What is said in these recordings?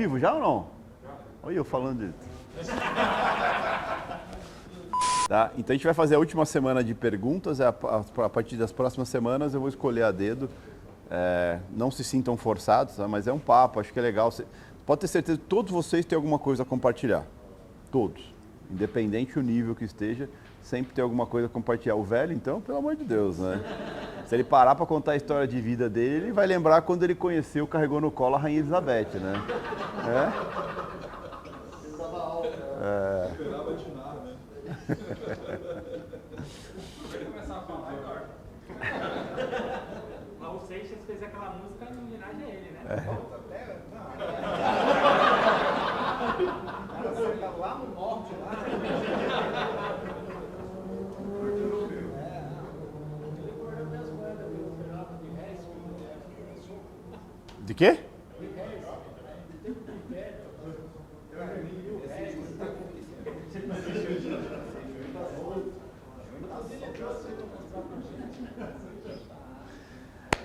vivo já ou não? Olha eu falando disso. Tá? Então a gente vai fazer a última semana de perguntas. é A, a, a partir das próximas semanas eu vou escolher a dedo. É, não se sintam forçados, tá? mas é um papo, acho que é legal. Você, pode ter certeza que todos vocês têm alguma coisa a compartilhar. Todos. Independente do nível que esteja, sempre tem alguma coisa a compartilhar. O velho, então, pelo amor de Deus, né? Se ele parar para contar a história de vida dele, ele vai lembrar quando ele conheceu, carregou no colo a Rainha Elizabeth, né? É? É. Esperava atinar, né? Vamos começar a falar, Eduardo. Raul Seixas fez aquela música em homenagem a ele, né? Lá no norte, lá. De quê?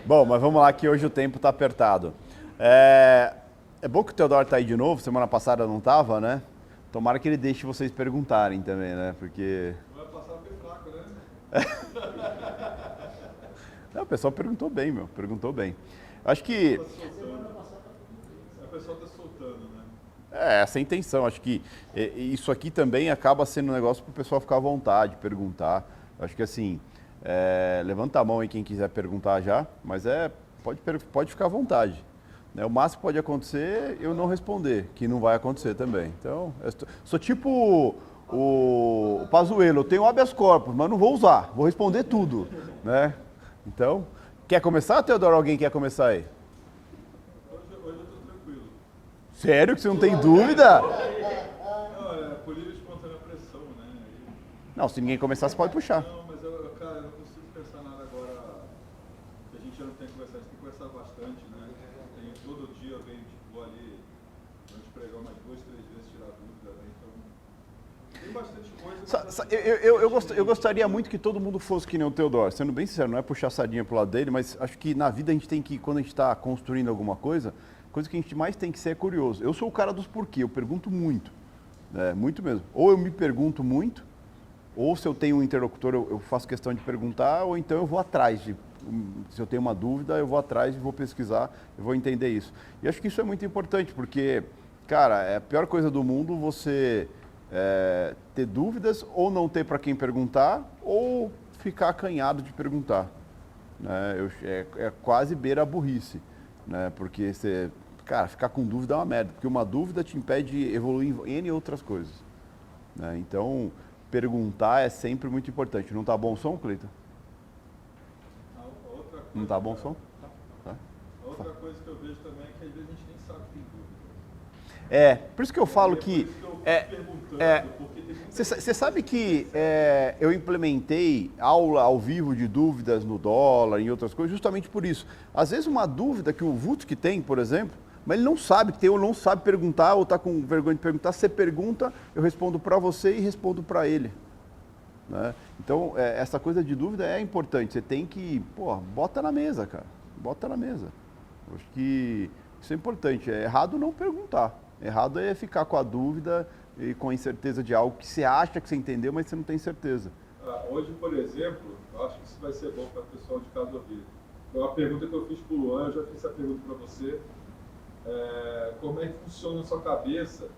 Bom, mas vamos lá que hoje o tempo está apertado. É, é bom que o Teodoro está aí de novo, semana passada não estava, né? Tomara que ele deixe vocês perguntarem também, né? Porque. Fraco, né? Não, o pessoal perguntou bem, meu, perguntou bem. Acho que. A pessoa está soltando, né? É, essa é a intenção. Acho que é, isso aqui também acaba sendo um negócio para o pessoal ficar à vontade, perguntar. Acho que assim, é, levanta a mão aí quem quiser perguntar já, mas é pode, pode ficar à vontade. né? O máximo que pode acontecer eu não responder, que não vai acontecer também. Então, estou- sou tipo o, o Pazuello, eu tenho habeas corpus, mas não vou usar, vou responder tudo. Né? Então, quer começar, Teodoro? Alguém quer começar aí? Hoje, hoje eu tô tranquilo. Sério que você não tem dúvida? Não, é e espontânea pressão, né? Não, se ninguém começar, você pode puxar. Não, mas eu, eu, cara, eu não consigo pensar nada agora que a gente já não tem que conversar, a gente tem que conversar bastante, né? Tem, todo dia eu venho, tipo, ali, vamos pregar umas duas, três vezes, tirar dúvida, né? Então, tem bastante coisa. Sa- mas sa- é- Eu, eu, eu, gost- eu gostaria muito que todo mundo fosse que nem o Teodoro. Sendo bem sincero, não é puxar sardinha pro lado dele, mas acho que na vida a gente tem que, quando a gente está construindo alguma coisa, coisa que a gente mais tem que ser é curioso. Eu sou o cara dos porquê, eu pergunto muito. né, muito mesmo. Ou eu me pergunto muito, ou se eu tenho um interlocutor, eu, eu faço questão de perguntar, ou então eu vou atrás de. hum, Se eu tenho uma dúvida, eu vou atrás e vou pesquisar, eu vou entender isso. E acho que isso é muito importante, porque, cara, é a pior coisa do mundo você é, ter dúvidas ou não ter para quem perguntar, ou ficar acanhado de perguntar. Né? Eu- é, é quase beira a burrice, né? porque você, cara, ficar com dúvida é uma merda, porque uma dúvida te impede de evoluir em N outras coisas. né? Então, perguntar é sempre muito importante. Não tá bom o som, Cleiton? Não tá bom o som? Tá. Outra coisa que eu vejo também é que às vezes a gente nem sabe que tem dúvida. É, por isso que eu falo é que. É, é, Você sabe que é, eu implementei aula ao vivo de dúvidas no dólar e outras coisas justamente por isso. Às vezes uma dúvida que o Vult que tem, por exemplo, mas ele não sabe que tem ou não sabe perguntar ou está com vergonha de perguntar, você pergunta, eu respondo para você e respondo para ele. né? Então, é, essa coisa de dúvida é importante. Você tem que, pô, bota na mesa, cara. Bota na mesa. Acho que isso é importante. É errado não perguntar. Errado é ficar com a dúvida e com a incerteza de algo que você acha que você entendeu, mas você não tem certeza. Ah, Hoje, por exemplo, eu acho que isso vai ser bom para o pessoal de casa ouvir. Foi uma pergunta que eu fiz para o Luan, eu já fiz essa pergunta para você. É, como é que funciona a sua cabeça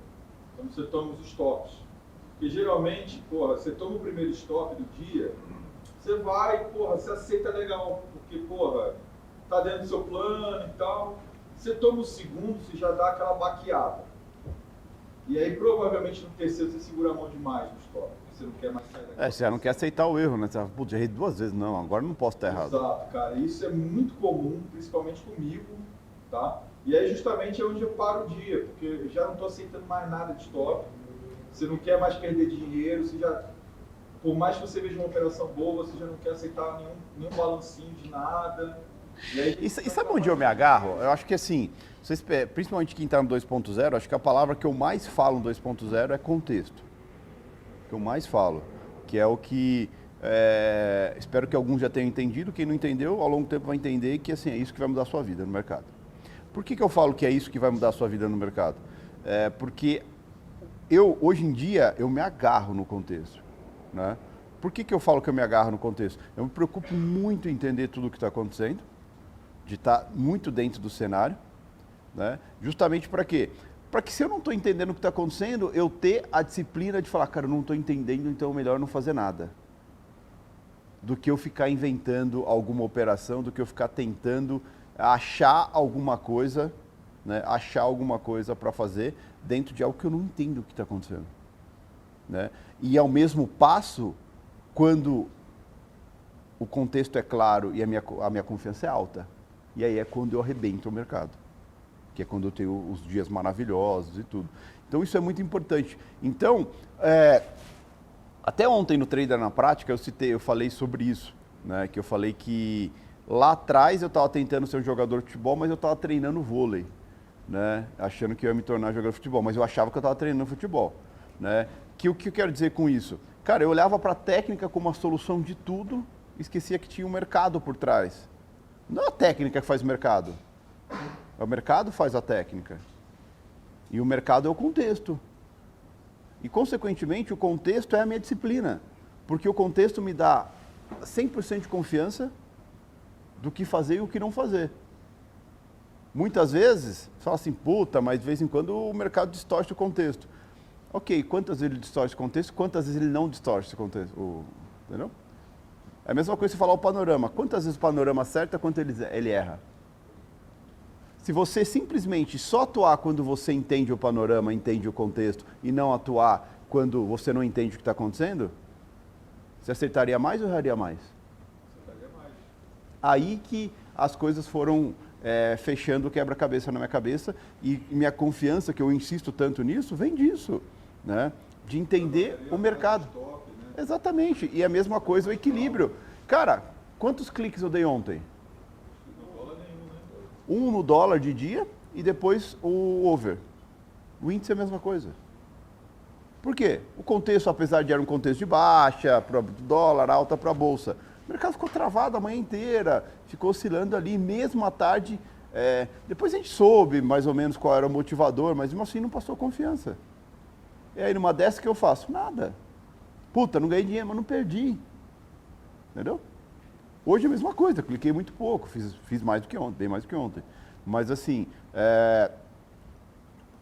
quando você toma os stops? Porque geralmente, porra, você toma o primeiro stop do dia, você vai, porra, você aceita legal, porque, porra, tá dentro do seu plano e tal. Você toma o segundo, você já dá aquela baqueada. E aí, provavelmente, no terceiro, você segura a mão demais no stop. Você não quer mais sair daquela É, você já não quer aceitar o erro, né? Você fala, putz, errei duas vezes. Não, agora não posso estar errado. Exato, cara. Isso é muito comum, principalmente comigo, tá? E aí justamente é onde eu paro o dia, porque eu já não estou aceitando mais nada de stop. Você não quer mais perder dinheiro, você já. Por mais que você veja uma operação boa, você já não quer aceitar nenhum, nenhum balancinho de nada. E, aí, E, e sabe onde eu me agarro? Eu acho que assim, principalmente quem está no 2.0, acho que a palavra que eu mais falo no 2.0 é contexto. Que eu mais falo. Que é o que é, espero que alguns já tenham entendido. Quem não entendeu, ao longo do tempo vai entender que assim, é isso que vai mudar a sua vida no mercado. Por que, que eu falo que é isso que vai mudar a sua vida no mercado? É porque eu, hoje em dia, eu me agarro no contexto. Né? Por que, que eu falo que eu me agarro no contexto? Eu me preocupo muito em entender tudo o que está acontecendo, de estar tá muito dentro do cenário, né? justamente para quê? Para que se eu não estou entendendo o que está acontecendo, eu ter a disciplina de falar, cara, eu não estou entendendo, então é melhor não fazer nada. Do que eu ficar inventando alguma operação, do que eu ficar tentando achar alguma coisa, né? achar alguma coisa para fazer dentro de algo que eu não entendo o que está acontecendo. Né? E ao mesmo passo, quando o contexto é claro e a minha, a minha confiança é alta, e aí é quando eu arrebento o mercado, que é quando eu tenho os dias maravilhosos e tudo. Então isso é muito importante. Então, é, até ontem no Trader na Prática eu citei, eu falei sobre isso, né? que eu falei que lá atrás eu estava tentando ser um jogador de futebol, mas eu estava treinando vôlei né, achando que eu ia me tornar jogador de futebol, mas eu achava que eu estava treinando futebol. Né? Que, o que eu quero dizer com isso? Cara, eu olhava para a técnica como a solução de tudo, esquecia que tinha um mercado por trás. Não é a técnica que faz o mercado. É o mercado faz a técnica. E o mercado é o contexto. E, consequentemente, o contexto é a minha disciplina. Porque o contexto me dá 100% de confiança do que fazer e o que não fazer. Muitas vezes, fala assim, puta, mas de vez em quando o mercado distorce o contexto. Ok, quantas vezes ele distorce o contexto, quantas vezes ele não distorce o contexto, o, entendeu? É a mesma coisa se falar o panorama. Quantas vezes o panorama acerta, quanto ele, ele erra? Se você simplesmente só atuar quando você entende o panorama, entende o contexto, e não atuar quando você não entende o que está acontecendo, você acertaria mais ou erraria mais? Acertaria mais. Aí que as coisas foram é, fechando o quebra-cabeça na minha cabeça e minha confiança, que eu insisto tanto nisso, vem disso, né? de entender o mercado. Né? Exatamente, e a mesma coisa o equilíbrio. Cara, quantos cliques eu dei ontem? Um no dólar de dia e depois o over. O índice é a mesma coisa. Por quê? O contexto, apesar de era um contexto de baixa, para dólar, alta para a bolsa, o mercado ficou travado a manhã inteira, ficou oscilando ali, mesmo à tarde. É, depois a gente soube mais ou menos qual era o motivador, mas mesmo assim não passou confiança. E aí numa dessa que eu faço? Nada. Puta, não ganhei dinheiro, mas não perdi. Entendeu? Hoje é a mesma coisa, cliquei muito pouco, fiz, fiz mais do que ontem, bem mais do que ontem. Mas assim, é,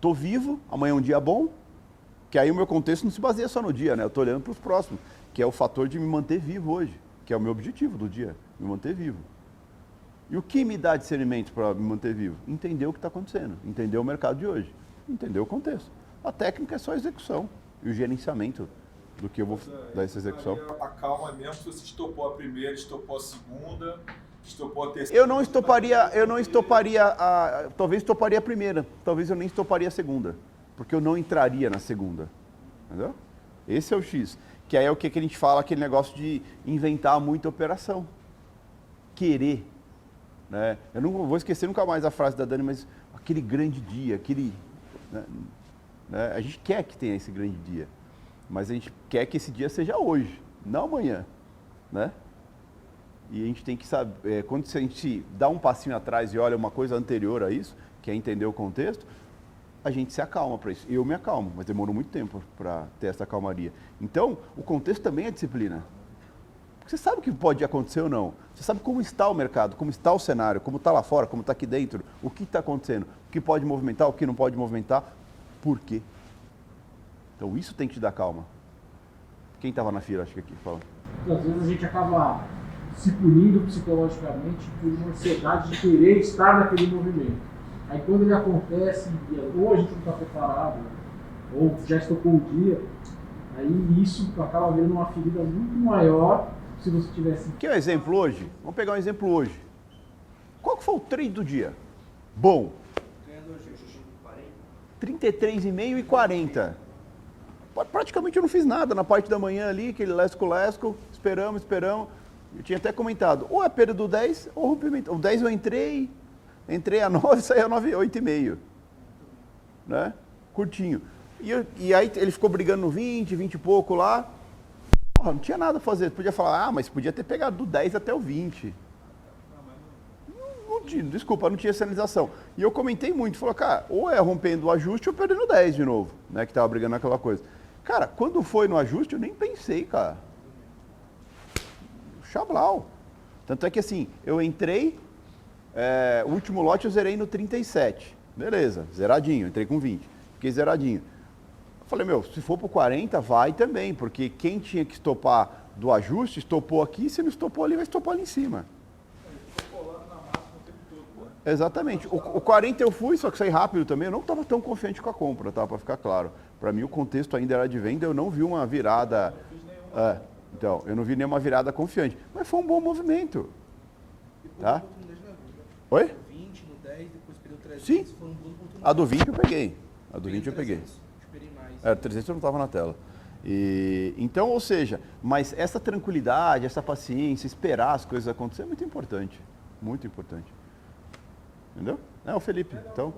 tô vivo, amanhã é um dia bom, que aí o meu contexto não se baseia só no dia, né? Eu tô olhando para os próximos, que é o fator de me manter vivo hoje que é o meu objetivo do dia, me manter vivo. E o que me dá discernimento para me manter vivo? Entender o que está acontecendo, entender o mercado de hoje, entender o contexto. A técnica é só a execução e o gerenciamento do que eu vou dar essa execução. A calma mesmo se você estopou a primeira, estopou a segunda, estopou a terceira. Eu não estoparia, eu não estoparia a, talvez estoparia a primeira, talvez eu nem estoparia a segunda, porque eu não entraria na segunda. Entendeu? Esse é o X. Que aí é o que, que a gente fala, aquele negócio de inventar muita operação. Querer. Né? Eu não vou esquecer nunca mais a frase da Dani, mas aquele grande dia, aquele. Né? né? A gente quer que tenha esse grande dia. Mas a gente quer que esse dia seja hoje, não amanhã. Né? E a gente tem que saber, é, quando a gente dá um passinho atrás e olha uma coisa anterior a isso, que é entender o contexto, a gente se acalma para isso. Eu me acalmo, mas demorou muito tempo para ter essa calmaria. Então, o contexto também é disciplina. Você sabe o que pode acontecer ou não. Você sabe como está o mercado, como está o cenário, como está lá fora, como está aqui dentro, o que está acontecendo, o que pode movimentar, o que não pode movimentar, por quê. Então, isso tem que te dar calma. Quem estava na fila, acho que aqui, fala. Às vezes a gente acaba se punindo psicologicamente por uma ansiedade de querer estar naquele movimento. Aí quando ele acontece, ou a gente não está preparado, ou já estocou o dia, aí isso acaba vendo uma ferida muito maior se você tivesse. Quer um exemplo hoje? Vamos pegar um exemplo hoje. Qual que foi o trade do dia? Bom. 33,5 e 40. Praticamente eu não fiz nada na parte da manhã ali, aquele lesco-lesco, esperamos, esperamos. Eu tinha até comentado, ou é perda do 10 ou rompimento. O 10 eu entrei, Entrei a 9 e saí a 9, 8 e meio. Né? Curtinho. E, e, aí ele ficou brigando no 20, 20 e pouco lá. Porra, não tinha nada a fazer. Podia falar, ah, mas podia ter pegado do 10 até o 20. Não, não, tinha- desculpa, não tinha sinalização. E eu comentei muito, falou, cara, ou é rompendo o ajuste ou perdendo 10 de novo, né? Que tava brigando naquela coisa. Cara, quando foi no ajuste, eu nem pensei, cara. Chablau. Tanto é que assim, eu entrei, é, o último lote eu zerei no 37. Beleza, zeradinho, entrei com 20. Fiquei zeradinho. Eu falei, meu, se for pro 40, vai também, porque quem tinha que estopar do ajuste, estopou aqui, se não estopou ali, vai estopar ali em cima. Exatamente. O, o 40 eu fui, só que saí rápido também. Eu não estava tão confiante com a compra, tá? Para ficar claro. Para mim, o contexto ainda era de venda, eu não vi uma virada. É, então, eu não vi nenhuma virada confiante. Mas foi um bom movimento. Tá? Oi? 20 no 10, depois perdeu 300. Sim. A do 20 eu peguei. A do 20 eu peguei. É, 300 eu não estava na tela. E, então, ou seja, mas essa tranquilidade, essa paciência, esperar as coisas acontecerem é muito importante. Muito importante. Entendeu? É o Felipe. Então,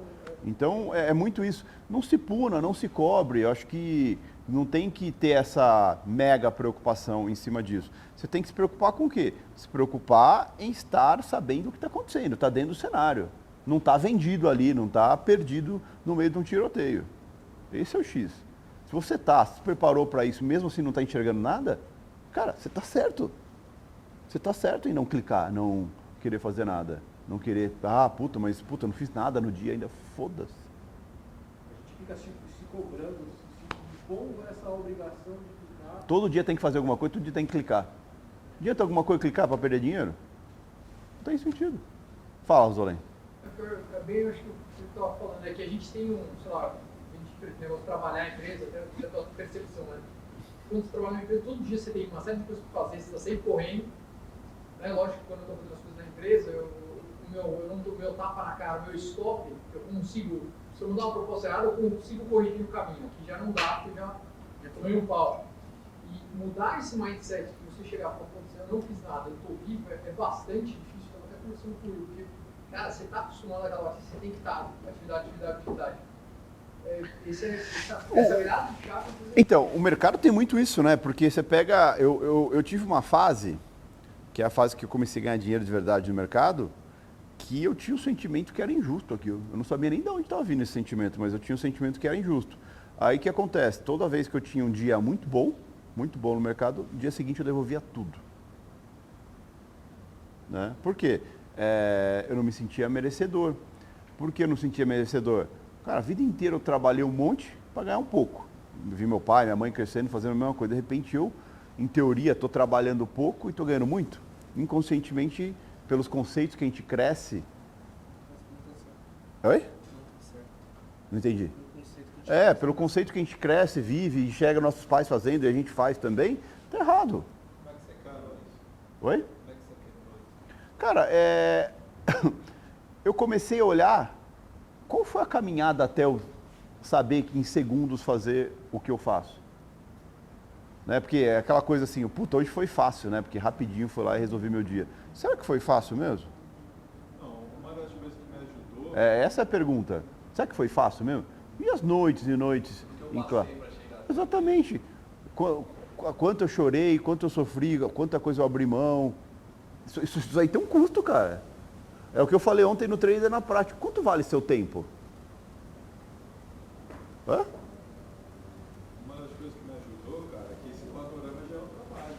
então é, é muito isso. Não se puna, não se cobre. Eu acho que não tem que ter essa mega preocupação em cima disso. Você tem que se preocupar com o quê? Se preocupar em estar sabendo o que está acontecendo, está dentro do cenário. Não está vendido ali, não está perdido no meio de um tiroteio. Esse é o X. Se você está, se preparou para isso, mesmo assim não está enxergando nada, cara, você está certo. Você está certo em não clicar, não querer fazer nada. Não querer, ah, puta, mas puta, eu não fiz nada no dia ainda, foda-se. A gente fica se, se cobrando, se, impondo essa obrigação de clicar. Todo dia tem que fazer alguma coisa, todo dia tem que clicar. Adianta alguma coisa clicar para perder dinheiro? Não tem sentido. Fala, Zolém. É bem, eu acho que o que você estava falando é que a gente tem um, sei lá, a gente negócio de trabalhar a empresa, até a tua percepção, né? Quando você trabalha na empresa, todo dia você tem uma série de coisas para fazer, você está sempre correndo. Né? Lógico que quando eu estou fazendo as coisas na empresa, eu, o meu, eu não dou meu tapa na cara, meu stop, eu consigo, se eu não dar uma proposta errada, eu consigo corrigir o caminho. Aqui já não dá, porque já, já tomei um pau. E mudar esse mindset, que você chegar para acontecer, eu não fiz nada, eu estou vivo, é, é bastante difícil. Eu até conversando com Will, porque, cara, você está acostumado àquela hora, você tem que estar, atividade, atividade, atividade. É, esse é, essa virada de chave. você- Então, o mercado tem muito isso, né? Porque você pega. Eu, eu, eu tive uma fase, que é a fase que eu comecei a ganhar dinheiro de verdade no mercado, que eu tinha o sentimento que era injusto aquilo. Eu não sabia nem de onde estava vindo esse sentimento, mas eu tinha o sentimento que era injusto. Aí o que acontece? Toda vez que eu tinha um dia muito bom, muito bom no mercado, no dia seguinte eu devolvia tudo. Né? Por quê? É, eu não me sentia merecedor. Por que eu não sentia merecedor? Cara, a vida inteira eu trabalhei um monte para ganhar um pouco. Vi meu pai, minha mãe crescendo, fazendo a mesma coisa. De repente eu, em teoria, estou trabalhando pouco e estou ganhando muito. Inconscientemente, pelos conceitos que a gente cresce. Oi? Não entendi. É, pelo conceito que a gente cresce, vive, enxerga nossos pais fazendo e a gente faz também, tá errado. Oi? Cara, é... eu comecei a olhar qual foi a caminhada até eu saber que em segundos fazer o que eu faço. Né? Porque é aquela coisa assim, puta, hoje foi fácil, né? Porque rapidinho fui lá e resolvi meu dia. Será que foi fácil mesmo? Não, uma das coisas que me ajudou. É, essa é a pergunta. Será que foi fácil mesmo? E as noites e noites em claro? Exatamente. Qu- qu- Quanto eu chorei, quanto eu sofri, quanta coisa eu abri mão. Isso, isso- isso aí tem um custo, cara. É o que eu falei ontem no trader na prática. Quanto vale seu tempo? Hã? Uma das coisas que me ajudou, cara, é que esse panorama já é um trabalho.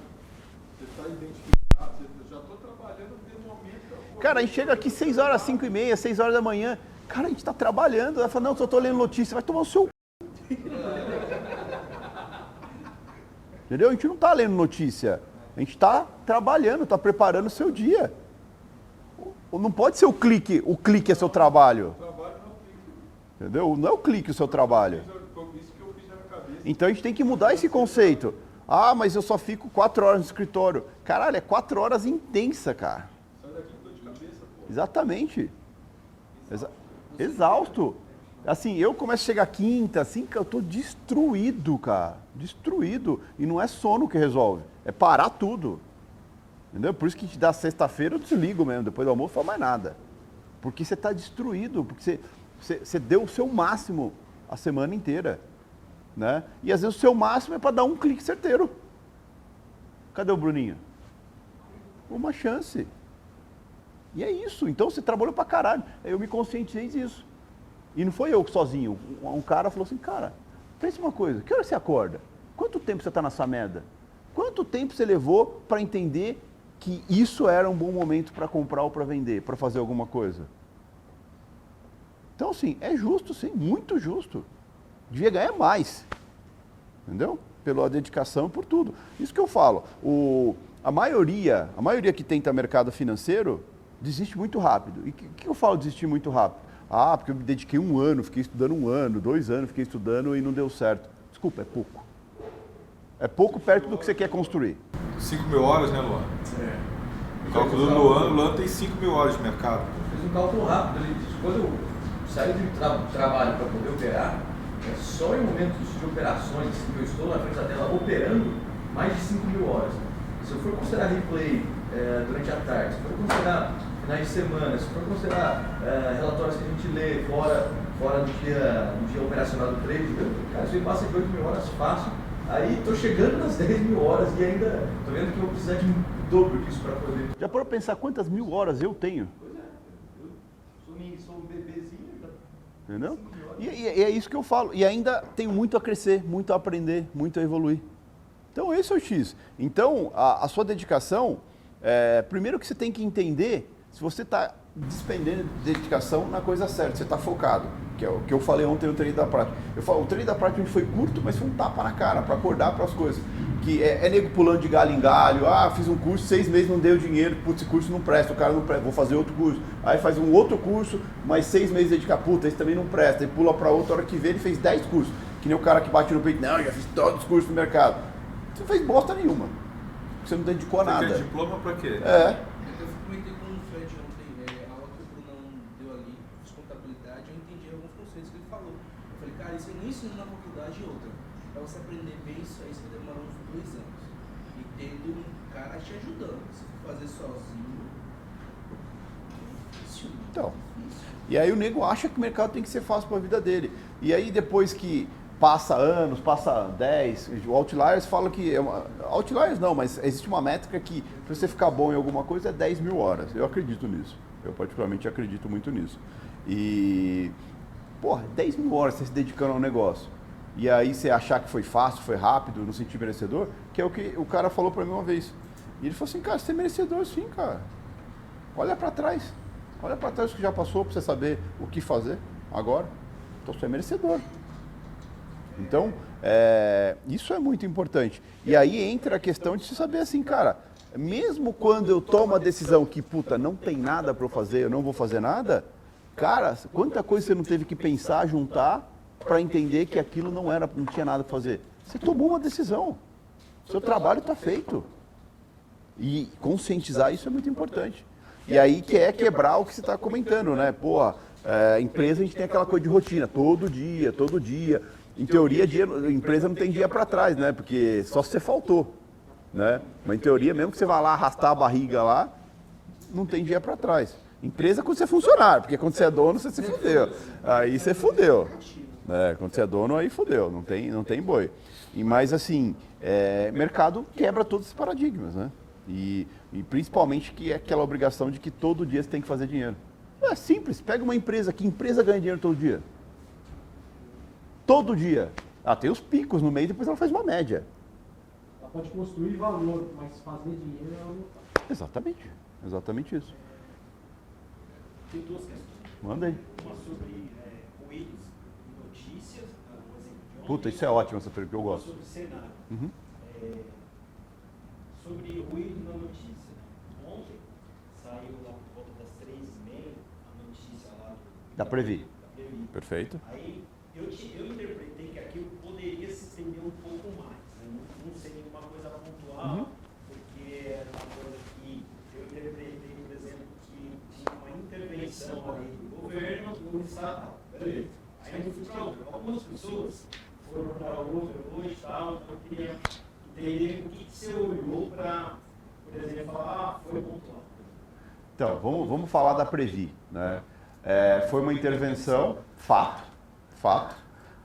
Você está identificado, você eu já estou trabalhando desde o momento que eu Cara, a gente chega aqui 6 horas, 5 e meia, 6 horas da manhã. Cara, a gente está trabalhando. Ela fala, não, só estou lendo notícia. Vai tomar o seu... Entendeu? A gente não está lendo notícia. A gente está trabalhando, está preparando o seu dia. Não pode ser o clique, o clique é seu trabalho. fica. Entendeu? Não é o clique o seu trabalho. Cabeça. Então a gente tem que mudar esse conceito. Ah, mas eu só fico quatro horas no escritório. Caralho, é quatro horas intensa, cara. Sai daqui com dor de cabeça, pô. Exatamente. Exa- Exausto. Assim, eu começo a chegar quinta, assim, eu tô destruído, cara. Destruído. E não é sono que resolve. É parar tudo. Entendeu? Por isso que da sexta-feira eu desligo mesmo. Depois do almoço não falo mais nada. Porque você está destruído. Porque você, você, você deu o seu máximo a semana inteira. Né? E às vezes o seu máximo é para dar um clique certeiro. Cadê o Bruninho? Uma chance. E é isso. Então você trabalhou pra caralho. Eu me conscientizei disso. E não foi eu sozinho. Um, cara falou assim, cara, pensa uma coisa, que hora você acorda? Quanto tempo você tá nessa merda? Quanto tempo você levou para entender que isso era um bom momento para comprar ou para vender, para fazer alguma coisa? Então, assim, é justo, sim, muito justo. Devia ganhar mais. Entendeu? Pela dedicação, por tudo. Isso que eu falo. O, a maioria, a maioria que tenta mercado financeiro desiste muito rápido. E o que, que eu falo desistir muito rápido? Ah, porque eu me dediquei um ano, fiquei estudando um ano, dois anos, fiquei estudando e não deu certo. Desculpa, é pouco. É pouco perto do que você quer construir. 5 mil horas, né, Luan? É. Calculando no ano, o Luan tem 5 mil horas de mercado. Fiz um cálculo rápido. Ele disse, quando eu saio de tra trabalho para poder operar, é só em momentos de operações que eu estou na frente da tela operando mais de 5 mil horas. Se eu for considerar replay é, durante a tarde, se for considerar finais de semana, se for considerar é, relatórios que a gente lê fora, fora do, dia, do dia operacional do trade, cara, isso aí passa de 8 mil horas fácil. Aí estou chegando nas 10 mil horas e ainda estou vendo que eu vou precisar de um dobro disso para poder. Já para pensar quantas mil horas eu tenho? Pois é, eu sou, um- sou um bebezinho. ainda Entendeu? E, e- e é isso que eu falo. E ainda tenho muito a crescer, muito a aprender, muito a evoluir. Então esse é o X. Então a, a sua dedicação, é, primeiro que você tem que entender se você está despendendo de dedicação na coisa certa, você está focado. Que é o que eu falei ontem no treino da prática. Eu falo, o treino da prática foi curto, mas foi um tapa na cara para acordar para as coisas. Que é, é nego pulando de galho em galho, ah, fiz um curso, seis meses não deu dinheiro, putz, esse curso não presta, o cara não presta, vou fazer outro curso. Aí faz um outro curso, mais seis meses dedicar, puta, esse também não presta, aí pula para outro, a hora que vê ele fez dez cursos. Que nem o cara que bate no peito, não, já fiz todos os cursos no mercado. Você não fez bosta nenhuma. Você não dedicou a Você quer nada. diploma pra quê? É, Eu comentei com o Fred ontem, é, a aula que o Brunão deu ali, fiz contabilidade, eu entendi alguns conceitos que ele falou. Eu falei, cara, isso eu não ensino na faculdade e outra. Pra você aprender bem isso aí, você vai demorar uns dois anos. E tendo um cara te ajudando. Se for fazer sozinho, é difícil. Então. E aí o nego acha que o mercado tem que ser fácil para a vida dele. E aí depois que passa anos, passa 10, o Outliers fala que. É uma, outliers não, mas existe uma métrica que para você ficar bom em alguma coisa é 10 mil horas. Eu acredito nisso. Eu particularmente acredito muito nisso. E. Porra, 10 mil horas você se dedicando a um negócio. E aí você achar que foi fácil, foi rápido, não sentir merecedor, que é o que o cara falou para mim uma vez. E ele falou assim, cara, você é merecedor sim, cara. Olha para trás. Olha para trás o que já passou para você saber o que fazer agora. Então você é merecedor. Então, é, isso é muito importante. E aí entra a questão de se saber assim, cara, mesmo quando eu tomo a decisão que, puta, não tem nada para eu fazer, eu não vou fazer nada, cara, quanta coisa você não teve que pensar, juntar, para entender que aquilo não era, não tinha nada para fazer. Você tomou uma decisão. Seu trabalho está feito. E conscientizar isso é muito importante. E aí que é quebrar o que você está comentando, né? Pô, é, empresa a gente tem aquela coisa de rotina, todo dia, todo dia. Em teoria, a empresa não tem dia para trás, né? Porque só se você faltou, né? Mas em teoria, mesmo que você vá lá arrastar a barriga lá, não tem dia para trás. Empresa é quando você é funcionário, porque quando você é dono, você se fudeu. Aí você fudeu. É, quando você é dono, aí fudeu, não tem, não tem boi. E mais assim, é, mercado quebra todos esses paradigmas, né? E, e principalmente que é aquela obrigação de que todo dia você tem que fazer dinheiro. É simples, pega uma empresa, que empresa ganha dinheiro todo dia? Todo dia. Ah, tem os picos no meio, depois ela faz uma média. Ela pode construir valor, mas fazer dinheiro ela não faz. Exatamente, exatamente isso. Tem duas questões. Manda aí. Uma sobre é, ruídos e notícias, exemplo ontem. Puta, isso é ótimo essa pergunta, eu gosto. Sobre cenário. Uhum. É, sobre ruído na notícia. Ontem saiu lá por volta das três e meia a notícia lá do, Da Previ. Da Previ. Perfeito. Aí eu, te- eu interpretei que aquilo poderia se estender um pouco mais. Né? Não, não seria uma coisa pontual, Uhum. porque era uma coisa que eu interpretei, por exemplo, que tinha uma intervenção aí do outra. Algumas pessoas foram para e tal, então eu queria entender o que, que você olhou para, por exemplo, falar, ah, foi pontual. Então, vamos, vamos falar da Previ. Né? É, foi uma intervenção, fato, fato,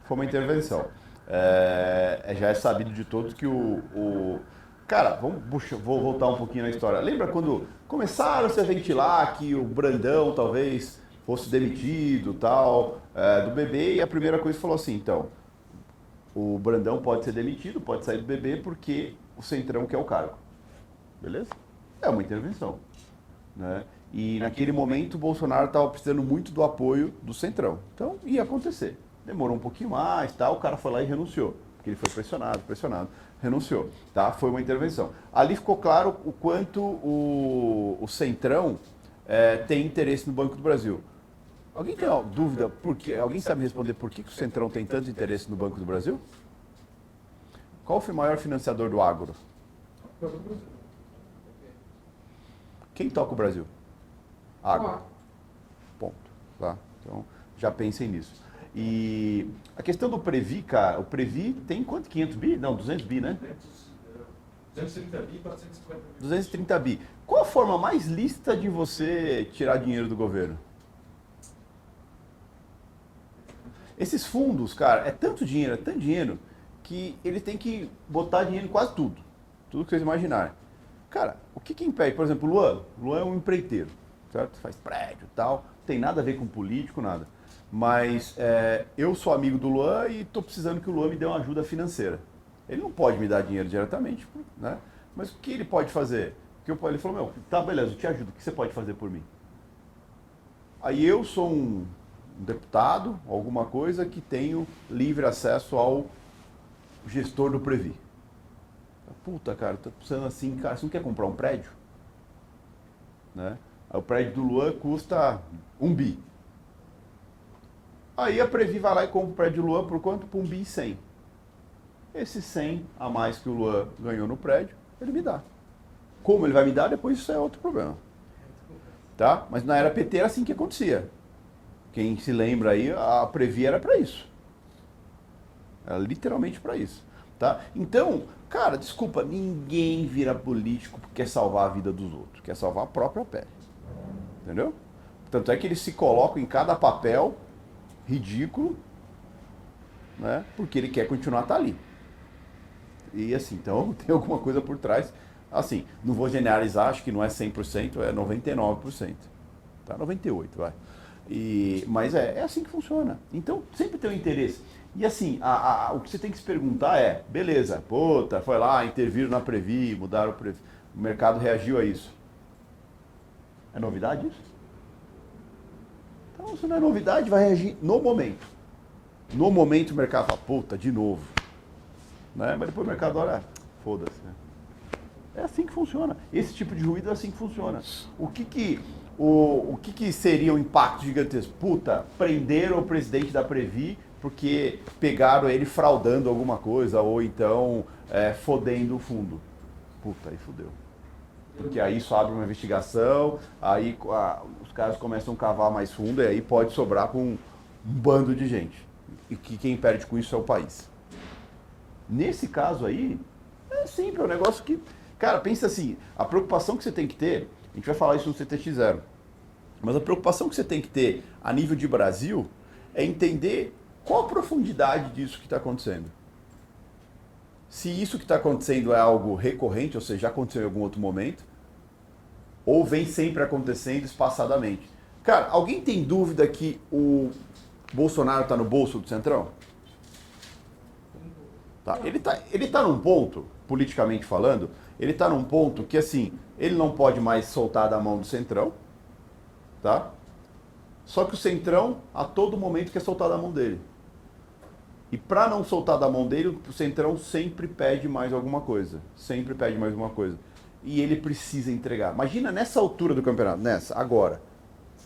foi uma intervenção. É, é- já é sabido de todos que o, o- Cara, vamos, puxa, vou voltar um pouquinho na história. Lembra quando começaram -se a ventilar que o Brandão talvez fosse demitido tal, é, do bebê, e a primeira coisa falou assim, então, o Brandão pode ser demitido, pode sair do bebê porque o Centrão quer o cargo. Beleza? É uma intervenção. Né? E naquele momento o Bolsonaro estava precisando muito do apoio do Centrão. Então ia acontecer. Demorou um pouquinho mais, tá? o cara foi lá e renunciou. Porque ele foi pressionado, pressionado, renunciou. Tá? Foi uma intervenção. Ali ficou claro o quanto o, o Centrão é, tem interesse no Banco do Brasil. Alguém tem dúvida? Por quê? Alguém sabe responder por que, que o Centrão tem tanto interesse no Banco do Brasil? Qual foi o maior financiador do agro? Quem toca o Brasil? Água. Ponto. Tá? Então, já pensem nisso. E a questão do Previ, cara, o Previ tem quanto? 500 bi? Não, 200 bi, né? 230 bi, 450 bi. 230 bi. Qual a forma mais lícita de você tirar dinheiro do governo? Esses fundos, cara, é tanto dinheiro, é tanto dinheiro, que ele tem que botar dinheiro em quase tudo. Tudo que vocês imaginarem. Cara, o que, que impede? Por exemplo, o Luan. Luan é um empreiteiro, certo? Faz prédio e tal. Tem nada a ver com político, nada. Mas é, eu sou amigo do Luan e estou precisando que o Luan me dê uma ajuda financeira. Ele não pode me dar dinheiro diretamente, né? Mas o que ele pode fazer? Que eu, ele falou, meu, tá, beleza, eu te ajudo. O que você pode fazer por mim? Aí eu sou um deputado, alguma coisa, que tenho livre acesso ao gestor do Previ. Puta, cara, tô precisando assim, cara, você não quer comprar um prédio? Né? o prédio do Luan custa um bi. Aí a Previ vai lá e compra o prédio do Luan por quanto? Por um bi e cem. Esse 100 a mais que o Luan ganhou no prédio, ele me dá. Como ele vai me dar, depois isso é outro problema. Tá? Mas na era PT era assim que acontecia. Quem se lembra aí, a Previ era para isso. Era literalmente para isso. Tá? Então, cara, desculpa, ninguém vira político porque quer salvar a vida dos outros, quer salvar a própria pele. Entendeu? Tanto é que eles se colocam em cada papel ridículo, né? Porque ele quer continuar tá ali. E assim, então tem alguma coisa por trás. Assim, não vou generalizar, acho que não é 100%, é 99%. Tá? 98%, vai. E, mas é, é assim que funciona. Então, sempre tem um interesse. E assim, a, a, o que você tem que se perguntar é, beleza, puta, foi lá, interviram na Previ, mudaram o Previ, o mercado reagiu a isso. É novidade isso? Então, se não é novidade, vai reagir no momento. No momento o mercado fala, puta, de novo. Né? Mas depois o mercado olha, foda-se. Né? É assim que funciona. Esse tipo de ruído é assim que funciona. O que que o, o que, que seria um impacto gigantesco? Puta, prenderam o presidente da Previ porque pegaram ele fraudando alguma coisa ou então é, fodendo o fundo. Puta, aí fudeu. Porque aí isso abre uma investigação, aí a, os caras começam a cavar mais fundo e aí pode sobrar com um, um bando de gente. E que quem perde com isso é o país. Nesse caso aí, é simples, é um negócio que. Cara, pensa assim, a preocupação que você tem que ter a gente vai falar isso no CTX0. Mas a preocupação que você tem que ter a nível de Brasil é entender qual a profundidade disso que está acontecendo. Se isso que está acontecendo é algo recorrente, ou seja, já aconteceu em algum outro momento, ou vem sempre acontecendo espaçadamente. Cara, alguém tem dúvida que o Bolsonaro está no bolso do Centrão? Tá. Ele está ele tá num ponto, politicamente falando, ele está num ponto que assim, ele não pode mais soltar da mão do Centrão, tá? Só que o Centrão, a todo momento, quer soltar da mão dele. E para não soltar da mão dele, o Centrão sempre pede mais alguma coisa. Sempre pede mais alguma coisa. E ele precisa entregar. Imagina nessa altura do campeonato, nessa, agora.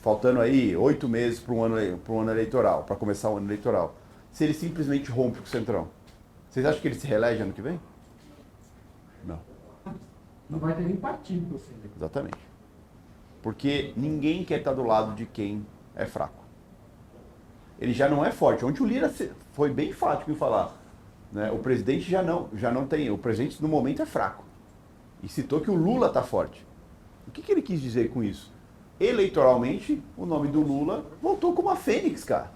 Faltando aí oito meses para um ano, um ano eleitoral, para começar o ano eleitoral. Se ele simplesmente rompe com o Centrão. Vocês acham que ele se reelege ano que vem? Não. Vai ter nem partido você. Exatamente. Porque ninguém quer estar do lado de quem é fraco. Ele já não é forte. Ontem o Lira foi bem enfático em falar. Né? O presidente já não, já não tem. O presidente no momento é fraco. E citou que o Lula está forte. O que, que ele quis dizer com isso? Eleitoralmente, o nome do Lula voltou como a Fênix, cara.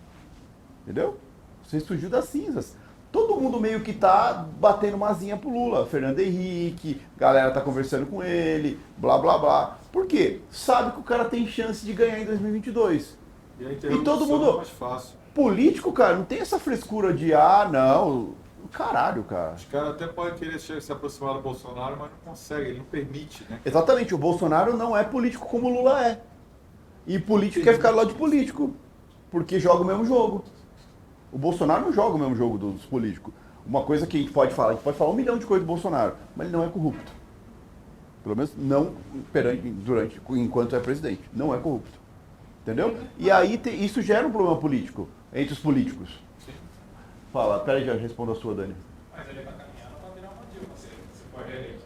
Entendeu? Você surgiu das cinzas. Todo mundo meio que tá batendo mazinha pro Lula. Fernando Henrique, galera tá conversando com ele, blá blá blá. Por quê? Sabe que o cara tem chance de ganhar em 2022. E, a E todo interrupção mundo- é mais fácil. Político, cara, não tem essa frescura de, ah, não. Caralho, cara. Os caras até podem querer se aproximar do Bolsonaro, mas não conseguem, ele não permite, né? Exatamente, o Bolsonaro não é político como o Lula é. E político quer ficar do lado de político, porque joga o mesmo jogo. O Bolsonaro não joga o mesmo jogo dos políticos. Uma coisa que a gente pode falar, a gente pode falar um milhão de coisas do Bolsonaro, mas ele não é corrupto. Pelo menos não perante, durante, enquanto é presidente. Não é corrupto. Entendeu? E aí te- isso gera um problema político entre os políticos. Fala, peraí, já respondo a sua, Dani. Mas ele tá caminhando pra virar uma Dilma, se se for reeleito.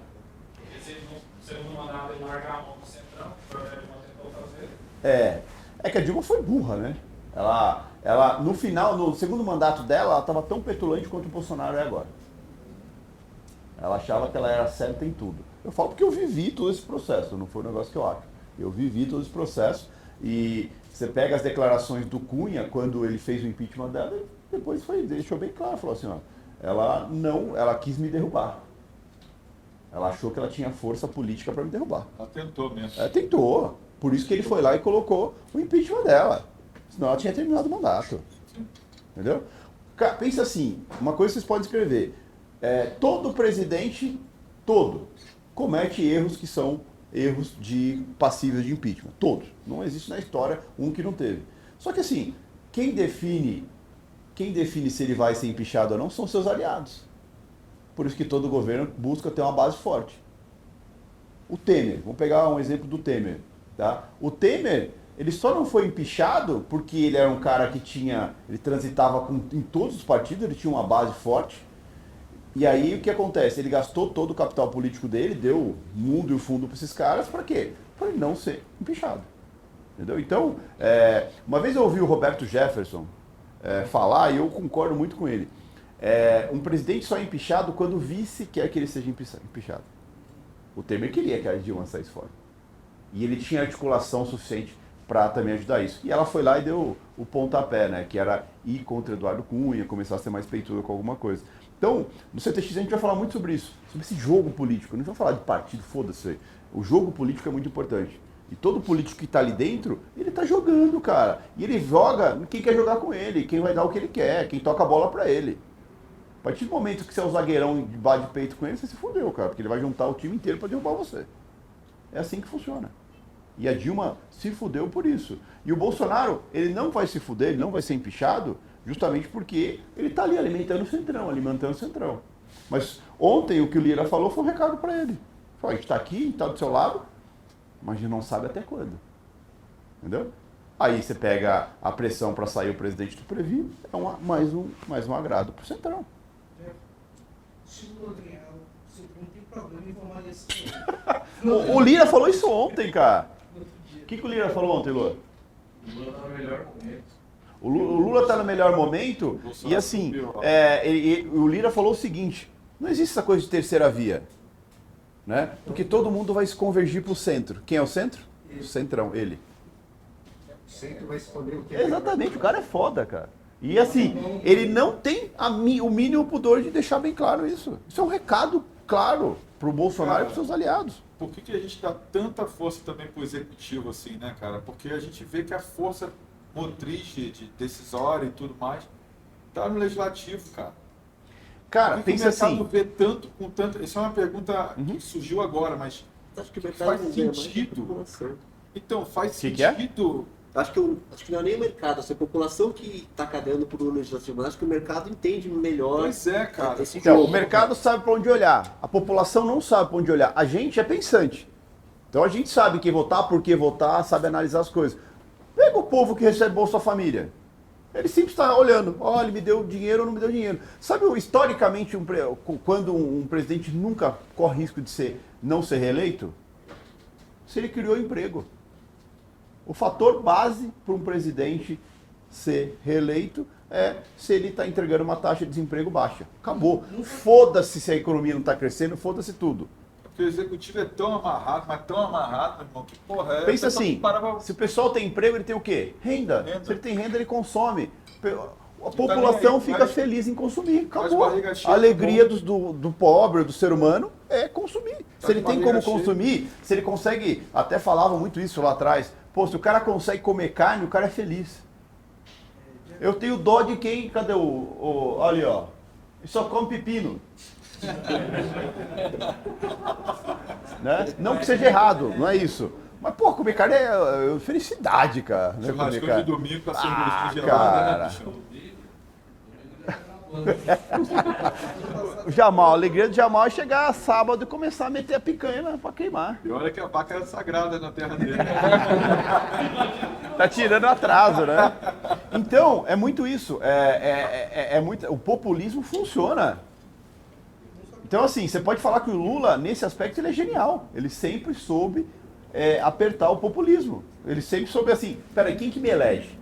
Porque se ele segundo mandato ele largar a mão do centrão, que o Dilma tentou fazer, É, é que a Dilma foi burra, né? Ela, ela, no final, no segundo mandato dela, ela estava tão petulante quanto o Bolsonaro é agora. Ela achava que ela era certa em tudo. Eu falo porque eu vivi todo esse processo, não foi um negócio que eu acho. Eu vivi todo esse processo e você pega as declarações do Cunha quando ele fez o impeachment dela, depois foi, deixou bem claro, falou assim, ó, ela não, ela quis me derrubar. Ela achou que ela tinha força política para me derrubar. Ela tentou mesmo. É, tentou. Por isso que ele foi lá e colocou o impeachment dela. Senão ela tinha terminado o mandato. Entendeu? Pensa assim, uma coisa vocês podem escrever. É, todo presidente, todo, comete erros que são erros de passíveis de impeachment. Todos. Não existe na história um que não teve. Só que assim, quem define, quem define se ele vai ser empichado ou não são seus aliados. Por isso que todo governo busca ter uma base forte. O Temer, vamos pegar um exemplo do Temer. Tá? O Temer, ele só não foi empichado porque ele era um cara que tinha. Ele transitava com, em todos os partidos, ele tinha uma base forte. E aí o que acontece? Ele gastou todo o capital político dele, deu o mundo e o fundo para esses caras, para quê? Para ele não ser empichado. Entendeu? Então, é, uma vez eu ouvi o Roberto Jefferson é, falar, e eu concordo muito com ele. É, um presidente só é empichado quando o vice quer que ele seja empicha- empichado. O Temer queria que a Dilma saísse fora. E ele tinha articulação suficiente para também ajudar isso. E ela foi lá e deu o pontapé, né? Que era ir contra Eduardo Cunha, começar a ser mais peituda com alguma coisa. Então, no CTX a gente vai falar muito sobre isso, sobre esse jogo político. Não vai falar de partido, foda-se. O jogo político é muito importante. E todo político que está ali dentro, ele está jogando, cara. E ele joga quem quer jogar com ele, quem vai dar o que ele quer, quem toca a bola para ele. A partir do momento que você é o zagueirão de bate peito com ele, você se fudeu, cara, porque ele vai juntar o time inteiro para derrubar você. É assim que funciona. E a Dilma se fudeu por isso. E o Bolsonaro, ele não vai se fuder, ele não vai ser empichado, justamente porque ele está ali alimentando o centrão, alimentando o centrão. Mas ontem o que o Lira falou foi um recado para ele. Falou, a gente está aqui, está do seu lado, mas a gente não sabe até quando. Entendeu? Aí você pega a pressão para sair o presidente do Previ, é uma- mais, um, mais um agrado para o centrão. Se o Lula ganhar, você não tem problema em formar esse. O, o Lira falou isso ontem, cara. O que, que o Lira falou ontem, Lula? O Lula tá no melhor momento. O Lu- o Lula está no melhor momento e assim, é, ele- ele- o Lira falou o seguinte, não existe essa coisa de terceira via, né? Porque todo mundo vai se convergir para o centro. Quem é o centro? O centrão, ele. O centro vai escolher o que Exatamente, o cara é foda, cara. E assim, ele não tem a o mínimo pudor de deixar bem claro isso. Isso é um recado claro pro Bolsonaro e pros seus aliados. Por que, que a gente dá tanta força também pro executivo, assim, né, cara? Porque a gente vê que a força motriz de, de decisória e tudo mais tá no legislativo, cara. Cara, Por que que o assim, vê tanto com tanto. Isso é uma pergunta Uhum. que surgiu agora, mas Acho que o Faz sentido. que então faz Que que é? sentido. Acho que, eu, acho que não é nem o mercado, essa população que está cadeando por um legislativo, mas acho que o mercado entende melhor Pois é, cara. esse Então, jogo. o mercado sabe para onde olhar. A população não sabe para onde olhar. A gente é pensante. Então a gente sabe quem votar, por que votar, sabe analisar as coisas. Pega o povo que recebe Bolsa Família. Ele sempre está olhando. Olha, ele me deu dinheiro ou não me deu dinheiro. Sabe, historicamente, um quando um presidente nunca corre risco de ser, não ser reeleito? Se ele criou emprego. O fator base para um presidente ser reeleito é se ele está entregando uma taxa de desemprego baixa. Acabou. Foda-se se a economia não está crescendo, foda-se tudo. Porque o executivo é tão amarrado, mas tão amarrado, meu irmão, que porra é. Pensa assim, pra- se o pessoal tem emprego, ele tem o quê? Renda. Renda. Se ele tem renda, ele consome. A população fica feliz em consumir. Acabou. A alegria tá dos- do, do pobre, do ser humano, é consumir. Tá se ele tem como cheia. consumir, se ele consegue, até falavam muito isso lá atrás, pô, se o cara consegue comer carne, o cara é feliz. Eu tenho dó de quem, cadê o, o olha ali, ó, e só come pepino. né? Não que seja errado, não é isso. Mas, pô, comer carne é, é felicidade, cara. Né? Churrascão de carne. domingo com a Ah, cervejinha gelada, né, cara. bicho? O Jamal, a alegria do Jamal é chegar sábado e começar a meter a picanha lá pra queimar. E olha que a vaca é sagrada na terra dele. Tá tirando atraso, né? Então, é muito isso. É, é, é- é muito, o populismo funciona. Então, assim, você pode falar que o Lula, nesse aspecto, ele é genial. Ele sempre soube é, apertar o populismo. Ele sempre soube assim, peraí, quem que me elege?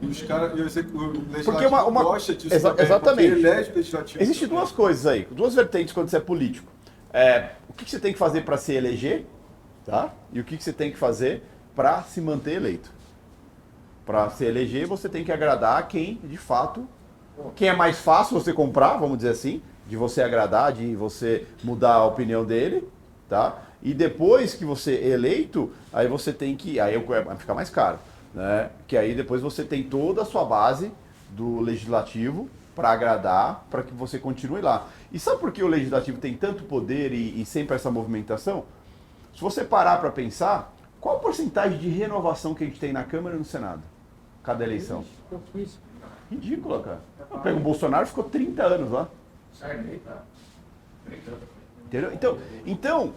E os caras, e o legislativo Porque uma, uma... gosta disso Exa- também, exatamente. porque elege o legislativo. Existem duas coisas aí, duas vertentes quando você é político. É, o que que você tem que fazer para se eleger, tá? E o que que você tem que fazer para se manter eleito. Para se eleger, você tem que agradar quem, de fato, quem é mais fácil você comprar, vamos dizer assim, de você agradar, de você mudar a opinião dele, tá? E depois que você é eleito, aí você tem que, aí vai ficar mais caro, né? Que aí depois você tem toda a sua base do legislativo para agradar, para que você continue lá. E sabe por que o legislativo tem tanto poder e, e sempre essa movimentação? Se você parar para pensar, qual a porcentagem de renovação que a gente tem na Câmara e no Senado? Cada eleição. Ridícula, cara. Pega o Bolsonaro ficou 30 anos lá. Tá. Brincando. Entendeu? Então, então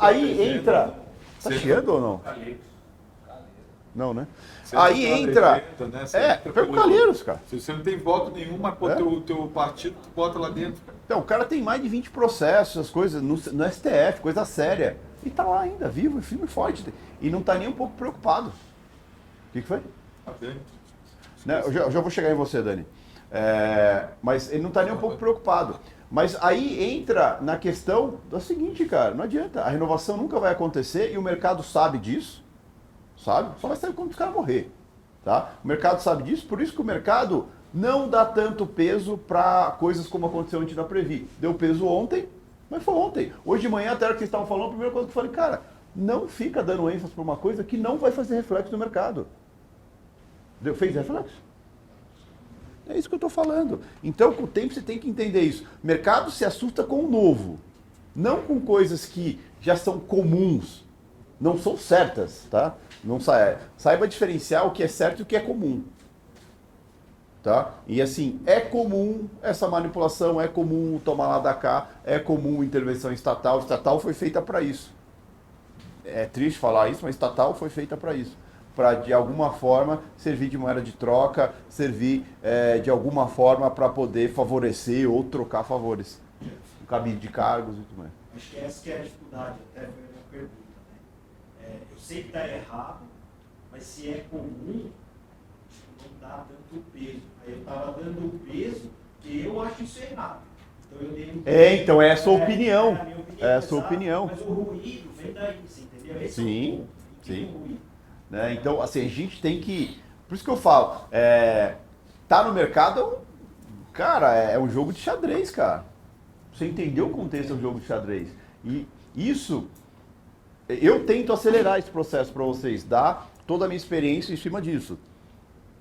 aí entra. Tá Você chiando ou não? Não, né? Você Aí pela entra. legenda, né? É, entra o pelo- Calheiros, cara. Se você não tem voto nenhum, mas É? teu, teu partido, tu bota lá dentro, cara. Então, o cara tem mais de 20 processos, as coisas, no, no STF, coisa séria. E tá lá ainda, vivo, firme e forte. E não tá nem um pouco preocupado. O que, que foi? Tá. Né, Eu, já, eu já vou chegar em você, Dani. É, mas ele não está nem um pouco preocupado. Mas aí entra na questão da seguinte, cara, não adianta. A renovação nunca vai acontecer e o mercado sabe disso, sabe? Só vai saber quando os caras morrer, tá? O mercado sabe disso, por isso que o mercado não dá tanto peso para coisas como aconteceu antes da Previ. Deu peso ontem, mas foi ontem. Hoje de manhã, até a hora que vocês estavam falando, a primeira coisa que eu falei, cara, não fica dando ênfase para uma coisa que não vai fazer reflexo no mercado. Deu, fez reflexo? É isso que eu estou falando. Então, com o tempo, você tem que entender isso. O mercado se assusta com o novo, não com coisas que já são comuns, não são certas, tá? Não sa- saiba diferenciar o que é certo e o que é comum. Tá? E assim, é comum essa manipulação, é comum o tomar lá da cá, é comum intervenção estatal. Estatal foi feita para isso. É triste falar isso, mas estatal foi feita para isso. Para, de alguma forma, servir de moeda de troca, servir eh, de alguma forma para poder favorecer ou trocar favores. Um cabide de cargos e tudo mais. Acho que essa que é a dificuldade, até foi a pergunta. É, eu sei que está errado, mas se é comum, não dá tanto peso. Aí eu estava dando o peso que eu acho isso errado. Então eu dei um É, então é a sua É, opinião. é a opinião, É a sua exato. opinião. Mas o ruído vem daí, você entendeu? Esse Sim, é sim. um ruído. Né? Então, assim, a gente tem que. Por isso que eu falo, é, tá no mercado, é cara, é um jogo de xadrez, cara. Você entendeu o contexto do jogo de xadrez. E isso, eu tento acelerar esse processo para vocês, dar toda a minha experiência em cima disso.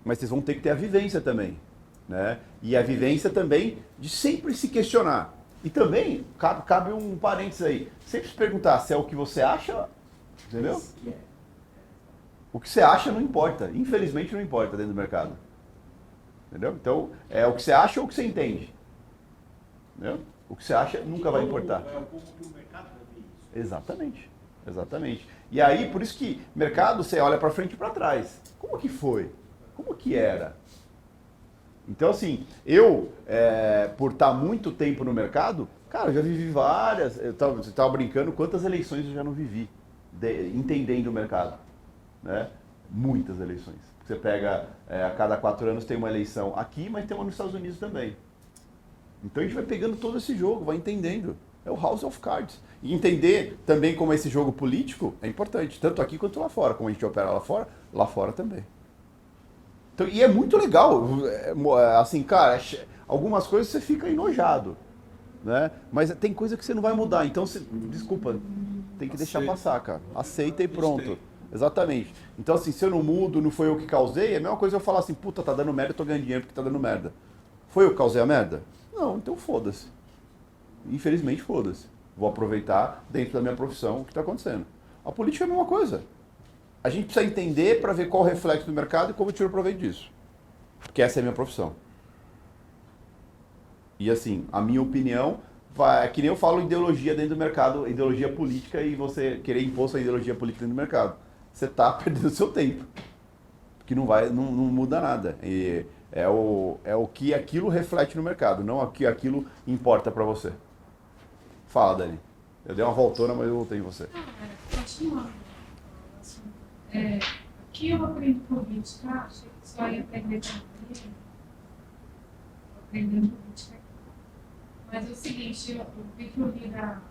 Mas vocês vão ter que ter a vivência também. Né? E a vivência também de sempre se questionar. E também, cabe, cabe um parênteses aí, sempre se perguntar se é o que você acha, entendeu? É. O que você acha não importa. Infelizmente não importa dentro do mercado. Entendeu? Então, é o que você acha ou o que você entende. Entendeu? O que você acha nunca vai importar. É um pouco que o mercado vai ver isso. Exatamente. Exatamente. E aí, por isso que mercado você olha para frente e para trás. Como que foi? Como que era? Então, assim, eu, é, por estar muito tempo no mercado, cara, eu já vivi várias. Eu tava, você estava brincando quantas eleições eu já não vivi, de- entendendo o mercado. Né? Muitas eleições. Você pega, é, a cada quatro anos tem uma eleição aqui, mas tem uma nos Estados Unidos também. Então a gente vai pegando todo esse jogo, vai entendendo. É o House of Cards. E entender também como é esse jogo político é importante, tanto aqui quanto lá fora. Como a gente opera lá fora, lá fora também. Então, e é muito legal. é, é, Assim, cara, algumas coisas você fica enojado. Né? Mas tem coisa que você não vai mudar. Então, você, desculpa, tem que deixar Aceita. passar, cara. Aceita e pronto. Exatamente. Então, assim, se eu não mudo, não foi eu que causei, é a mesma coisa eu falar assim, puta, tá dando merda, eu tô ganhando dinheiro porque tá dando merda. Foi eu que causei a merda? Não, então foda-se. Infelizmente, foda-se. Vou aproveitar dentro da minha profissão o que está acontecendo. A política é a mesma coisa. A gente precisa entender para ver qual o reflexo do mercado e como eu tiro proveito disso. Porque essa é a minha profissão. E assim, a minha opinião, vai, é que nem eu falo ideologia dentro do mercado, ideologia política e você querer impor sua ideologia política dentro do mercado. Você está perdendo seu tempo. Que não vai, não, não muda nada. E é o, é o que aquilo reflete no mercado, não o que aquilo importa para você. Fala, Dani. Eu dei uma voltona, mas eu voltei em você. Não, é, continuando. assim, É, aqui eu aprendi política, achei que só ia aprender economia. Aprendendo política aqui. Mas é o seguinte, eu, eu vi que o Lira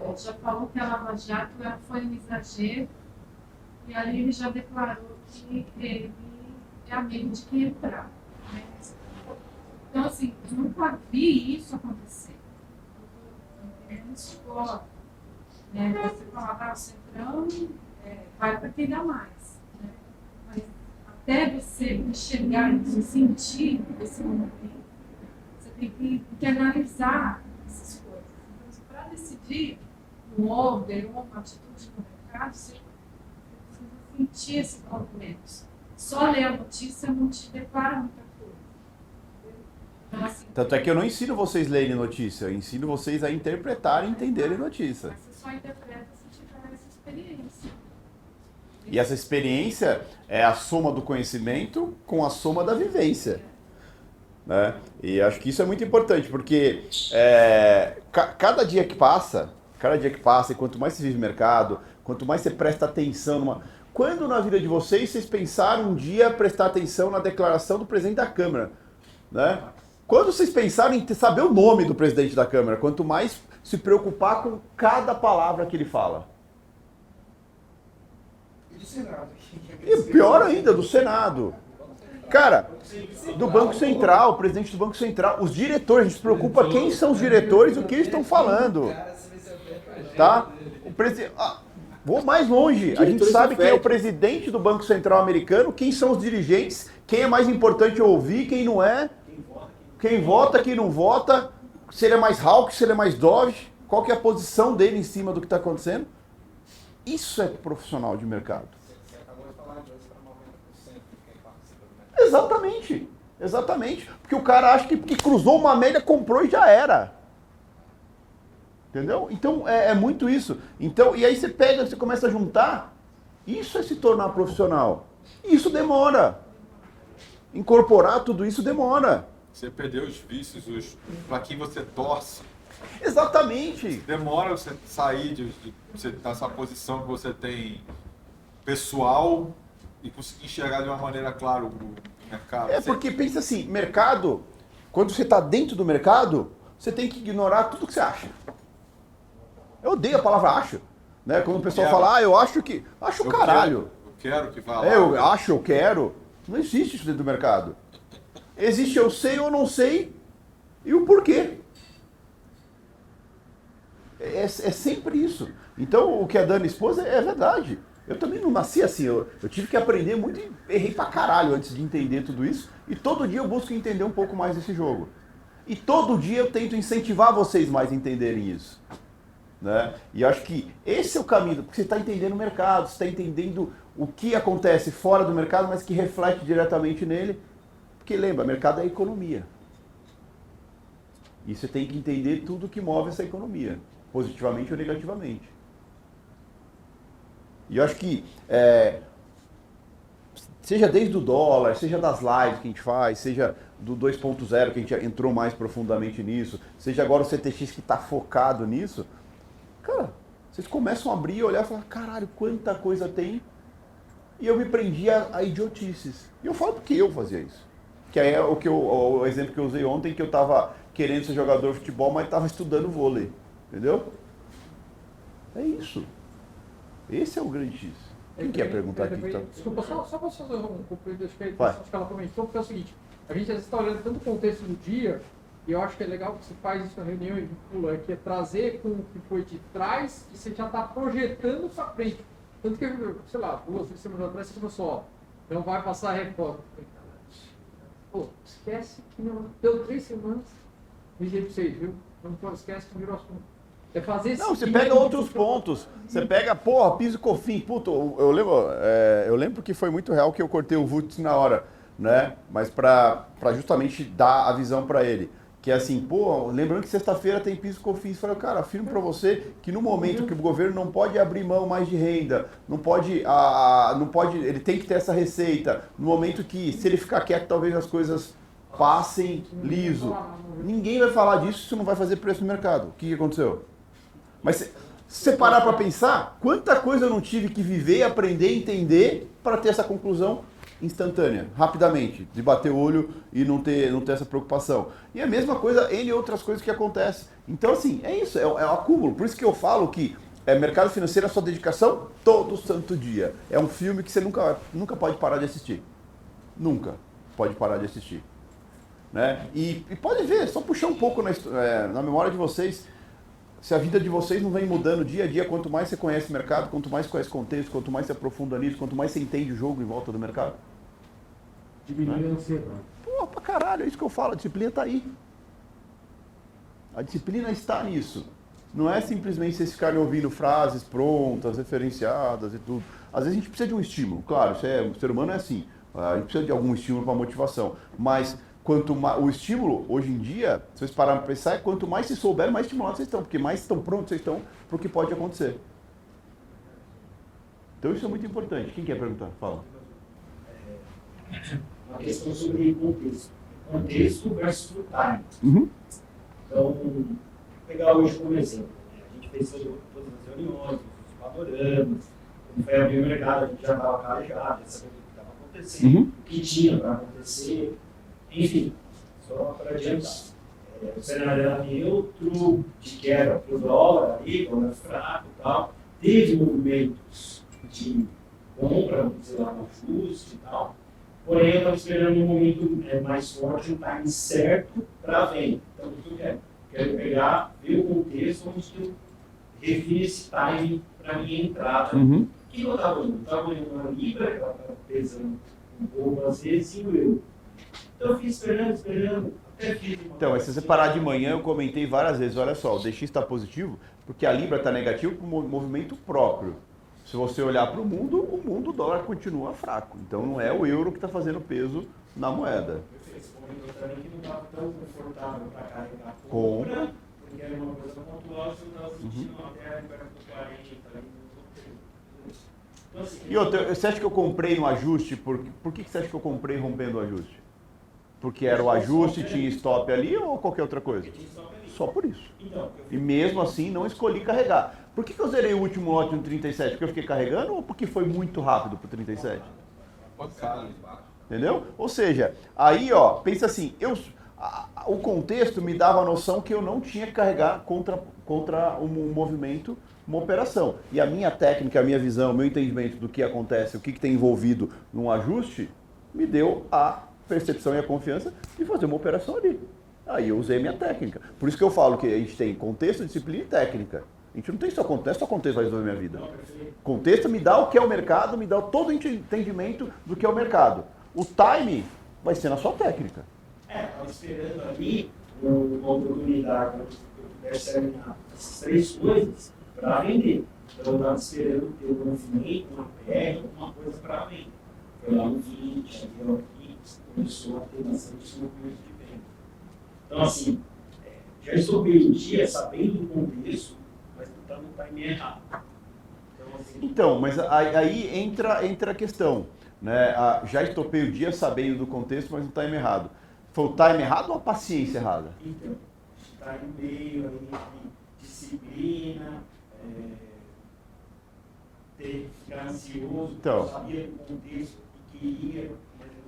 é, já falou que a Lava Jato foi um exagero, e ali ele já declarou que ele é amigo de quem entrar. Né? Então, assim, eu nunca vi isso acontecer. Isso agora né? Você falava, ah, o Centrão é, vai para quem dá mais. Né? Mas até você enxergar isso, sentir esse momento, você tem que, que analisar essas coisas. Então, para decidir um order uma atitude no mercado, você precisa sentir esses movimentos. Só ler a notícia não te declara muita coisa. entendeu? Então, assim, Tanto é que eu não ensino vocês a lerem notícia, eu ensino vocês a interpretarem e entenderem notícia. você só interpreta se tiver essa experiência. E essa experiência é a soma do conhecimento com a soma da vivência. Né? E acho que isso é muito importante, porque é, ca- cada dia que passa, cada dia que passa, e quanto mais você vive o mercado, quanto mais você presta atenção numa. Quando na vida de vocês vocês pensaram um dia prestar atenção na declaração do presidente da Câmara? Né? Quando vocês pensaram em saber o nome do presidente da Câmara, quanto mais se preocupar com cada palavra que ele fala. E do Senado. E pior ainda, do Senado. Cara, do Banco Central, o presidente do Banco Central, os diretores, a gente se preocupa quem são os diretores e o que eles estão falando. Tá? O presi... ah, vou mais longe. A gente sabe quem é o presidente do Banco Central americano, quem são os dirigentes, quem é mais importante ouvir, quem não é, quem vota, quem não vota, se ele é mais hawk, se ele é mais dove, qual que é a posição dele em cima do que está acontecendo. Isso é profissional de mercado. Você acabou de falar de 2 para 90% de quem participa do mercado. Exatamente. Exatamente. Porque o cara acha que, que cruzou uma média, comprou e já era. Entendeu? Então é, é muito isso. Então, e aí você pega, você começa a juntar. Isso é se tornar profissional. Isso demora. Incorporar tudo isso demora. Você perdeu os vícios, os para quem você torce. Exatamente. Demora você sair de, de você dessa posição que você tem pessoal e conseguir enxergar de uma maneira clara o o mercado. É porque pensa assim, mercado, quando você está dentro do mercado, você tem que ignorar tudo que você acha. Eu odeio a palavra acho. Né? Quando o pessoal fala, ah, eu acho que. Acho eu caralho. Quero, eu quero que vá lá. É, eu acho, eu quero. Não existe isso dentro do mercado. Existe eu sei ou não sei e o porquê. É, é sempre isso. Então, o que a Dani expôs é, é verdade. Eu também não nasci assim. Eu, eu tive que aprender muito e errei pra caralho antes de entender tudo isso. E todo dia eu busco entender um pouco mais desse jogo. E todo dia eu tento incentivar vocês mais a entenderem isso. Né? E acho que esse é o caminho, porque você está entendendo o mercado, você está entendendo o que acontece fora do mercado, mas que reflete diretamente nele. Porque lembra, mercado é economia. E você tem que entender tudo que move essa economia, positivamente ou negativamente. E eu acho que, é, seja desde o dólar, seja das lives que a gente faz, seja do 2.0 que a gente entrou mais profundamente nisso, seja agora o CTX que está focado nisso, cara, vocês começam a abrir e olhar e falar, caralho, quanta coisa tem. E eu me prendi a, a idiotices. E eu falo porque eu fazia isso. Que aí é o, que eu, o exemplo que eu usei ontem, que eu tava querendo ser jogador de futebol, mas tava estudando vôlei. Entendeu? É isso. Esse é o grande X. Quem quer perguntar aqui? depois- Então? Desculpa, só, só posso fazer um cumprimento, acho que, Vai. acho que ela comentou, porque é o seguinte, a gente está olhando tanto o contexto do dia, e eu acho que é legal que você faz isso na reunião e vincula, que é trazer com o que foi de trás e você já está projetando para frente. Tanto que, sei lá, duas, três semanas atrás você começou, ó, não vai passar a reforma. Pô, esquece que não deu três semanas, dizia pra vocês, viu? Não pô, esquece que virou assunto. É fazer Não, você pega outros pontos. Você pega, porra, piso e cofim. Puta, eu lembro, é, eu lembro que foi muito real que eu cortei o Vutz na hora, né? Mas pra, pra justamente dar a visão pra ele. Que é assim, pô, lembrando que sexta-feira tem piso cofins. Falei, cara, afirmo pra você que no momento que o governo não pode abrir mão mais de renda, não pode, a, não pode, ele tem que ter essa receita. No momento que, se ele ficar quieto, talvez as coisas passem liso. Ninguém vai falar disso se não vai fazer preço no mercado. O que, que aconteceu? Mas se se você parar para pensar, quanta coisa eu não tive que viver, aprender, entender para ter essa conclusão instantânea, rapidamente, de bater o olho e não ter, não ter essa preocupação. E a mesma coisa, N outras coisas que acontecem. Então, assim, é isso, é, é o acúmulo. Por isso que eu falo que é, mercado financeiro é sua dedicação todo santo dia. É um filme que você nunca, nunca pode parar de assistir. Nunca pode parar de assistir. Né? E, e pode ver, só puxar um pouco na, é, na memória de vocês, se a vida de vocês não vem mudando dia a dia, quanto mais você conhece o mercado, quanto mais conhece contexto, quanto mais você aprofunda nisso, quanto mais você entende o jogo em volta do mercado. Diminui a ansiedade. Pô, pra caralho, é isso que eu falo, a disciplina tá aí. A disciplina está nisso. Não é simplesmente vocês ficarem ouvindo frases prontas, referenciadas e tudo. Às vezes a gente precisa de um estímulo, claro, isso é, o ser humano é assim. A gente precisa de algum estímulo para motivação. Mas quanto mais, o estímulo, hoje em dia, se vocês pararem para pensar, é quanto mais se souber, mais estimulados vocês estão, porque mais estão prontos vocês estão para o que pode acontecer. Então isso é muito importante. Quem quer perguntar? Fala. uma questão sobre contexto. Contexto versus time. Uhum. Então, vou pegar hoje como exemplo. né? A gente fez todas as reuniões, os panoramas, quando foi abrir o mercado, a gente já estava calejado, já sabia o que estava acontecendo, Uhum. o que tinha para acontecer, enfim, só para adiantar. É, o cenário era neutro, de queda para o dólar, aí, dólar fraco e tal. Teve movimentos de compra, dizer lá, no ajuste e tal. Porém, eu estava esperando um momento é, mais forte, um time certo para a venda. Então, o que eu quero? Quero pegar, ver o contexto onde eu refiro esse time para minha entrada. Uhum. O que eu estava olhando? Eu estava olhando uma libra, que ela estava pesando um pouco às vezes, e o euro. Então, eu fiz esperando, esperando, Então, mas se você parar de manhã, eu comentei várias vezes, olha só, o DX está positivo porque a Libra está negativo com mo- movimento próprio. Se você olhar para o mundo, o mundo, o dólar continua fraco. Então não é o euro que está fazendo peso na moeda. Você comentou também que não estava tão confortável para carregar a Compra. compra, porque era uma coisa pontual, você estava Uhum. sentindo até a liberdade do 40, ali no Então, assim, E outra, você acha que eu comprei no ajuste? Por, por que que você acha que eu comprei rompendo o ajuste? Porque era o ajuste, tinha stop ali ou qualquer outra coisa? Só por isso. Então, E mesmo assim não escolhi carregar. Por que, que eu zerei o último lote no 37? Porque eu fiquei carregando ou porque foi muito rápido pro 37? Entendeu? Ou seja, aí ó, pensa assim, eu, a- a- o contexto me dava a noção que eu não tinha que carregar contra, contra um, um movimento, uma operação. E a minha técnica, a minha visão, o meu entendimento do que acontece, o que, que tem envolvido num ajuste, me deu a percepção e a confiança de fazer uma operação ali. Aí eu usei minha técnica. Por isso que eu falo que a gente tem contexto, disciplina e técnica. Gente não tem só contexto, é só contexto vai resolver minha vida. Contexto me dá o que é o mercado, me dá todo o entendimento do que é o mercado. O time vai ser na sua técnica. É, estava esperando ali uma oportunidade para eu pudesse terminar essas três coisas para vender. Então eu estava esperando ter um movimento, uma PR, alguma coisa para vender. Foi lá no 20, ali ó, aqui, começou a ter bastante movimento de venda. Então, assim, é, já estopei o dia sabendo do contexto, está no time errado. Então, assim, Então, mas aí, aí entra, entra a questão. Né? A- já estopei o dia sabendo do contexto, mas no time errado. Foi o time errado ou a paciência errada? Então, está em meio aí de disciplina, é, ter, ficar ansioso, Então. sabia do contexto que queria.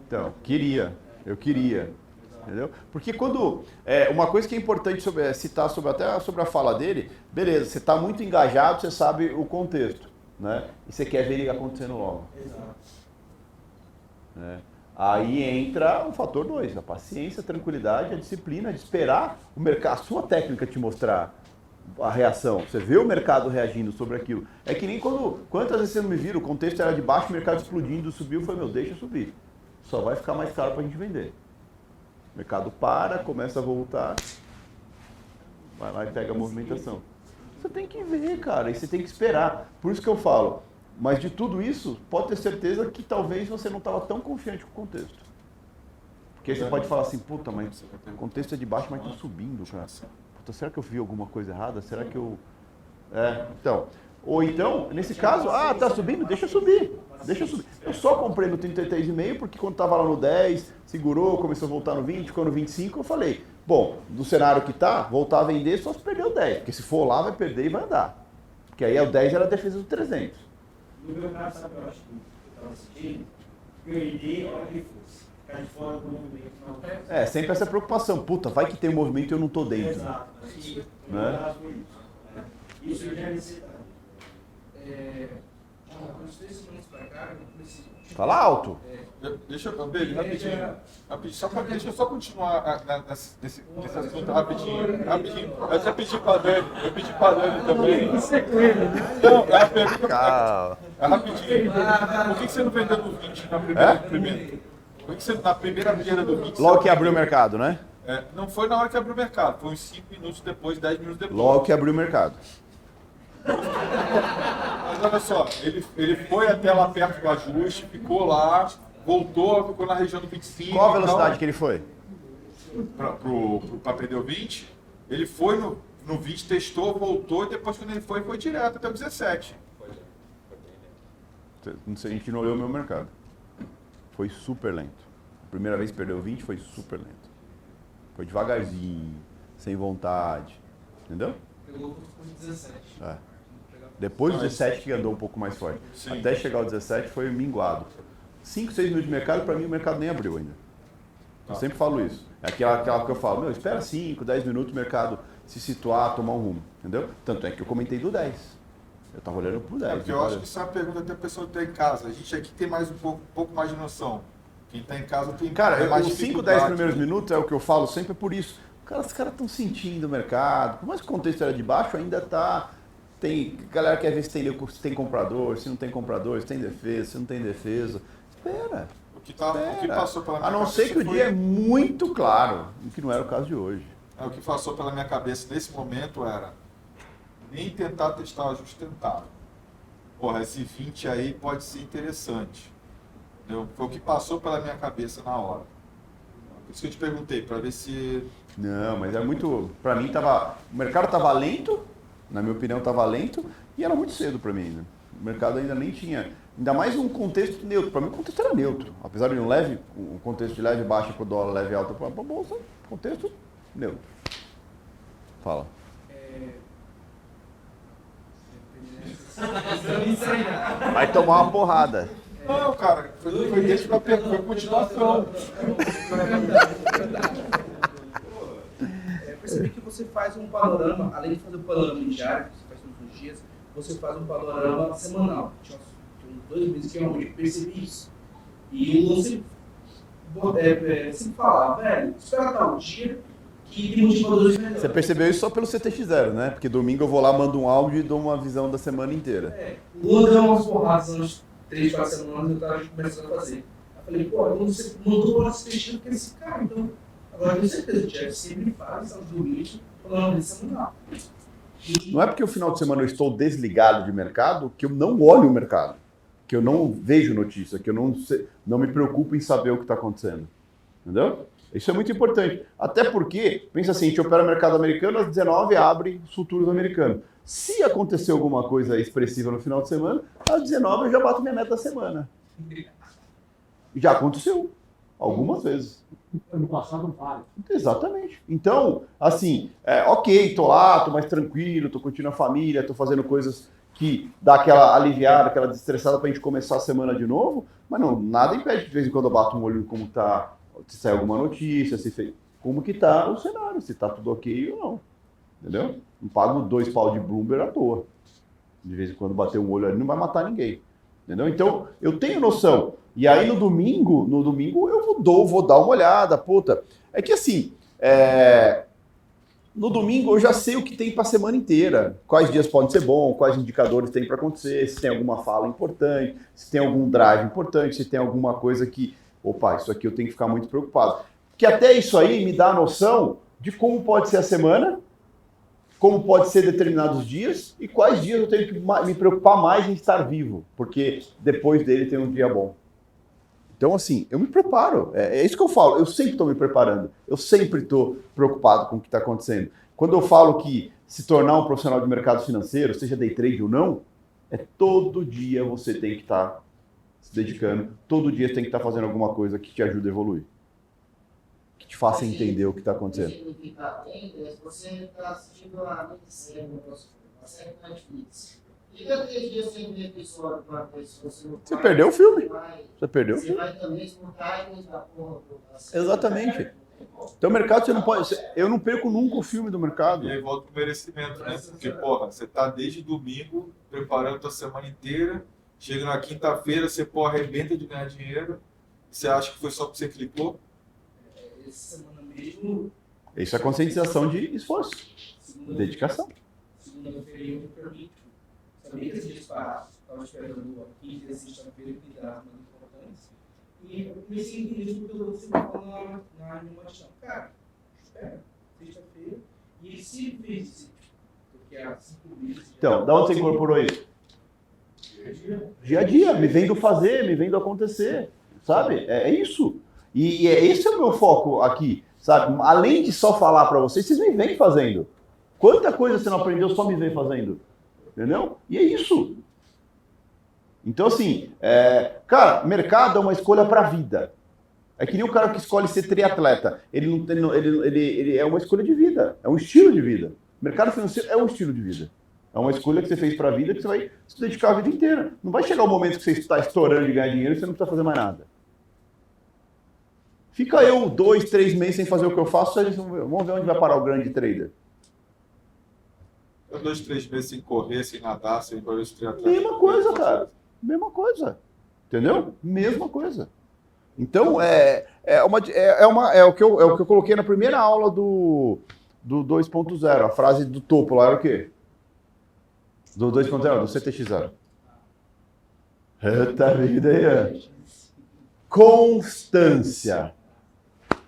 Então, queria. Eu queria. Entendeu? Porque quando. É, uma coisa que é importante sobre, é citar sobre, até sobre a fala dele, beleza, você está muito engajado, você sabe o contexto. né? E você quer ver ele acontecendo logo. Exato. né? Aí entra o fator 2, a paciência, a tranquilidade, a disciplina de esperar o mercado, a sua técnica te mostrar a reação. Você vê o mercado reagindo sobre aquilo. É que nem quando. Quantas vezes você não me vira? O contexto era de baixo, o mercado explodindo, subiu, foi meu, deixa subir. Só vai ficar mais caro para a gente vender. O mercado para, começa a voltar, vai lá e pega a movimentação. Você tem que ver, cara, e você tem que esperar. Por isso que eu falo, mas de tudo isso, pode ter certeza que talvez você não estava tão confiante com o contexto. Porque aí você pode falar assim, puta, mas o contexto é de baixo, mas está subindo, cara. Puta, será que eu vi alguma coisa errada? Será que eu. É, então. Ou então, nesse caso, ah, tá subindo, deixa subir. Deixa subir. Eu só comprei no 33,5 porque quando estava lá no 10, segurou, começou a voltar no 20, ficou no 25, eu falei, bom, no cenário que tá, voltar a vender só se perder o 10. Porque se for lá, vai perder e vai andar. Porque aí o 10 era a defesa do 300. No meu caso, sabe, eu acho que eu estava assistindo, perder a hora que fosse. Ficar de fora do movimento não É, sempre essa preocupação. Puta, vai que tem um movimento e eu não tô dentro. Exato. No Né? isso. né? Isso já é necessidade. É, ah, uns três semanas pra cá, eu comecei. Fala alto. Eu- Deixa eu, Beli, rapidinho. rapidinho só pra- deixa eu só continuar a- na- nesse, nesse, assunto rapidinho. Rapidinho. Eu já pedi pra Dani, eu pedi pra Dani também. É ele, né? Não, é uma pergunta Calma. é rapidinho. Por que, você não vendeu no 20 na primeira? primeira por que, que você na primeira venda do 20? Logo que abriu o mercado, né? É, não foi na hora que abriu o mercado, foi uns 5 minutos depois, 10 minutos depois. Logo que abriu o mercado. Mas olha só, ele, ele foi até lá perto do ajuste, ficou lá, voltou, ficou na região do 25. Qual a então, velocidade que ele foi? pra perder o 20, ele foi no, no 20, testou, voltou, e depois quando ele foi, foi direto até o 17. Não sei, A gente não olhou o meu mercado. Foi super lento. A primeira vez que perdeu 20 foi super lento. Foi devagarzinho, sem vontade. Entendeu? Pegou com 17. É. Depois do 17 que andou um pouco mais forte. Sim. Até chegar ao 17 foi minguado. 5, 6 minutos de mercado, para mim o mercado nem abriu ainda. Eu sempre falo isso. É aquela, aquela que eu falo, meu, espera 5, 10 minutos o mercado se situar, tomar um rumo. Entendeu? Tanto é que eu comentei do 10. Eu tava olhando pro 10. É porque eu acho que isso é uma pergunta até a pessoa que está em casa. A gente aqui tem mais um pouco, um pouco mais de noção. Quem está em casa tem Cara, tem mais os 5, 10 dificuldade. primeiros minutos é o que eu falo sempre por isso. Cara, os caras estão sentindo o mercado. Por mais que o contexto era de baixo, ainda tá. Tem. Galera quer ver se tem, se tem comprador, se não tem comprador, se tem defesa, se não tem defesa. Espera. O que, tá, o que espera. passou pela minha A não cabeça ser que o dia é muito claro, o que não era o caso de hoje. É, o que passou pela minha cabeça nesse momento era nem tentar testar o ajuste tentável. Porra, esse 20 aí pode ser interessante. Entendeu? Foi o que passou pela minha cabeça na hora. Por isso que eu te perguntei, para ver se. Não, mas é muito. Pra mim tava. O mercado tava lento, na minha opinião tava lento, e era muito cedo pra mim ainda. O mercado ainda nem tinha. Ainda mais um contexto neutro. Pra mim o contexto era neutro. Apesar de um leve, um contexto de leve baixa pro dólar, leve alta pra pra bolsa, contexto neutro. Fala. É, Vai tomar uma porrada. Não, cara, foi, foi desde pergunto, foi continuação. Percebi que você faz um panorama, além de fazer o panorama diário, que você faz todos os dias, você faz um panorama semanal. Tinha uns, dois meses que eu realmente percebi isso. E o Lula sempre, é, é, sempre falava, velho, espera tal dia melhores. Você percebeu isso só pelo CTX0, né? Porque domingo eu vou lá, mando um áudio e dou uma visão da semana inteira. É, o Lula deu umas porradas umas três, quatro semanas, eu tava começando a fazer. Eu falei, pô, então você mandou para esse texto que esse cara, então. Agora certeza, o Jeff sempre faz. Não é porque o final de semana eu estou desligado de mercado que eu não olho o mercado, que eu não vejo notícia, que eu não, não me preocupo em saber o que está acontecendo. Entendeu? Isso é muito importante. Até porque, pensa assim, a gente opera mercado americano, às 19 abre os futuros americanos. Se acontecer alguma coisa expressiva no final de semana, às 19 eu já bato minha meta da semana. Já aconteceu. Algumas vezes. Ano passado vale. Exatamente. Então, assim, é, ok, tô lá, tô mais tranquilo, tô curtindo a família, tô fazendo coisas que dá aquela aliviada, aquela destressada pra gente começar a semana de novo, mas não, nada impede de vez em quando eu bato um olho como tá, se sai alguma notícia, se fez, como que tá o cenário, se tá tudo ok ou não. Entendeu? Não pago dois pau de Bloomberg à toa. De vez em quando bater um olho ali não vai matar ninguém. Entendeu? Então, eu tenho noção. E aí no domingo, no domingo eu vou, vou dar uma olhada, puta. É que assim, é, no domingo eu já sei o que tem para a semana inteira. Quais dias podem ser bons, quais indicadores tem para acontecer, se tem alguma fala importante, se tem algum drive importante, se tem alguma coisa que, opa, isso aqui eu tenho que ficar muito preocupado. Que até isso aí me dá a noção de como pode ser a semana, como pode ser determinados dias e quais dias eu tenho que me preocupar mais em estar vivo, porque depois dele tem um dia bom. Então, assim, eu me preparo. É, é isso que eu falo. Eu sempre estou me preparando. Eu sempre estou preocupado com o que está acontecendo. Quando eu falo que se tornar um profissional de mercado financeiro, seja day trade ou não, é todo dia você tem que estar tá se dedicando. Todo dia você tem que estar tá fazendo alguma coisa que te ajude a evoluir. Que te faça entender o que está acontecendo. Você está assistindo a medicina, a série Netflix. Fica três dias sem ver episódio para ver se você não Você perdeu o filme. Você perdeu o Você filme. vai também escutar e da porra toda. Exatamente. Então, o mercado você não pode. Eu não perco nunca o filme do mercado. E aí volta pro merecimento, né? Porque, porra, você tá desde domingo preparando a semana inteira, chega na quinta-feira, você, pô, arrebenta de ganhar dinheiro, você acha que foi só porque você clicou? Essa semana mesmo, Isso é conscientização de esforço, dedicação. segunda-feira eu permito. Sabia que esses dias parados, estava esperando aqui, de sexta-feira, que dá uma importância. E eu comecei a entender tudo que você falar na, na animação. Cara, espera, sexta-feira, e ele se fez isso. Porque há cinco meses. Então, da onde você incorporou isso? Dia a dia, me vendo fazer, me vendo acontecer, sabe? É, é isso. E, e é esse é o meu foco aqui, sabe? Além de só falar para vocês, vocês me vêm fazendo. Quanta coisa você não aprendeu só me vem fazendo? Entendeu? E é isso. Então, assim, é, cara, mercado é uma escolha para a vida. É que nem o cara que escolhe ser triatleta. Ele, não, ele, não- ele, ele, ele é uma escolha de vida, é um estilo de vida. Mercado financeiro é um estilo de vida. É uma escolha que você fez para a vida que você vai se dedicar a vida inteira. Não vai chegar o momento que você está estourando de ganhar dinheiro e você não precisa fazer mais nada. Fica eu dois, três meses sem fazer o que eu faço, vamos ver onde vai parar o grande trader. Eu dois, três meses sem correr, sem nadar, sem fazer esse triatleta. Mesma coisa, cara. Mesma coisa. Entendeu? Mesma coisa. Então, é, é, uma, é, é, uma, é, o que eu, é o que eu coloquei na primeira aula do, do 2.0. A frase do topo lá era o quê? Do 2.0, do CTX0. Eita vida aí. Constância.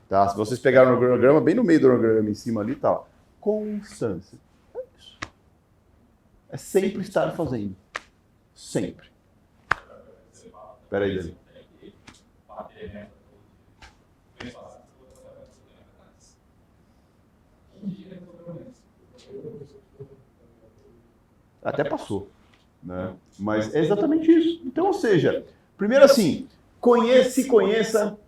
Tá? Se vocês pegaram o cronograma, bem no meio do cronograma, em cima ali, tá. Constância. É sempre estar fazendo. Sempre. Espera aí, Dani. Até passou. Né? Mas é exatamente isso. Então, ou seja, primeiro assim, conheça, se conheça,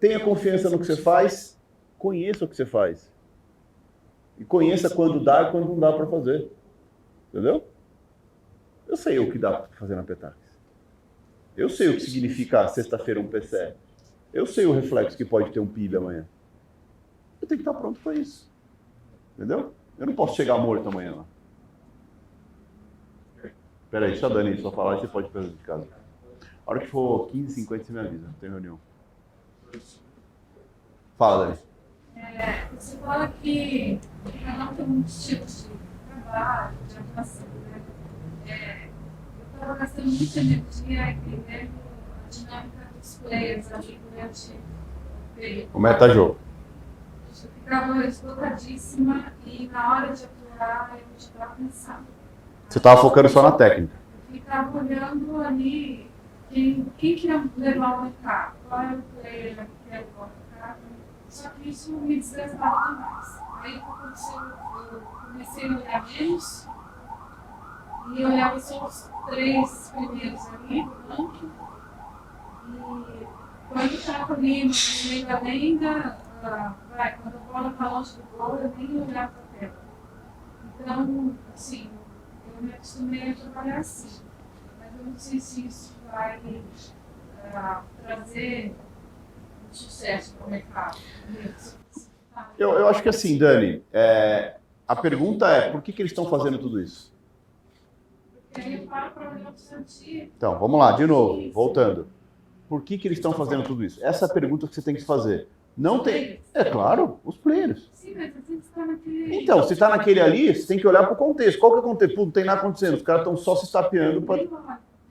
tenha confiança no que você faz, conheça o que você faz. E conheça quando dá e quando não dá para fazer. Entendeu? Eu sei o que dá para fazer na Petax. Eu sei o que significa sexta-feira um PCE. Eu sei o reflexo que pode ter um PIB amanhã. Eu tenho que estar pronto para isso. Entendeu? Eu não posso chegar morto amanhã lá. Pera aí, deixa a Dani só falar e você pode para de casa. A hora que for 15, 50 você me avisa, tem reunião. Fala, Dani. É, você fala que cada um tem um estilo de trabalho, de atuação, né? É, eu estava gastando muita energia entendendo a dinâmica dos players ali durante o período. O metajogo. Eu ficava esgotadíssima e na hora de atuar eu estava cansada. Você estava focando só na técnica. Eu ficava olhando ali quem, quem que ia levar o mercado, qual era o player que ia levar o mercado. Só que isso me desgastava demais. Aí? Eu comecei a olhar menos e olhava só os três primeiros ali do ranking. E quando estava ali no meio da lenda, vai, quando a bola está longe do gol, eu nem olhava para a tela. Então, assim, eu me acostumei a trabalhar assim. Mas eu não sei se isso vai ah, trazer um sucesso para o mercado. Eu, eu acho que assim, Dani, é, a pergunta é por que, que eles estão fazendo tudo isso? Então, vamos lá, de novo, voltando. Por que, que eles estão fazendo tudo isso? Essa é a pergunta que você tem que fazer. Não tem. É claro, os players. Sim, mas você está naquele. Então, se está naquele ali, você tem que olhar para o contexto. Qual que é o contexto? Não tem nada acontecendo. Os caras estão só se estapeando para.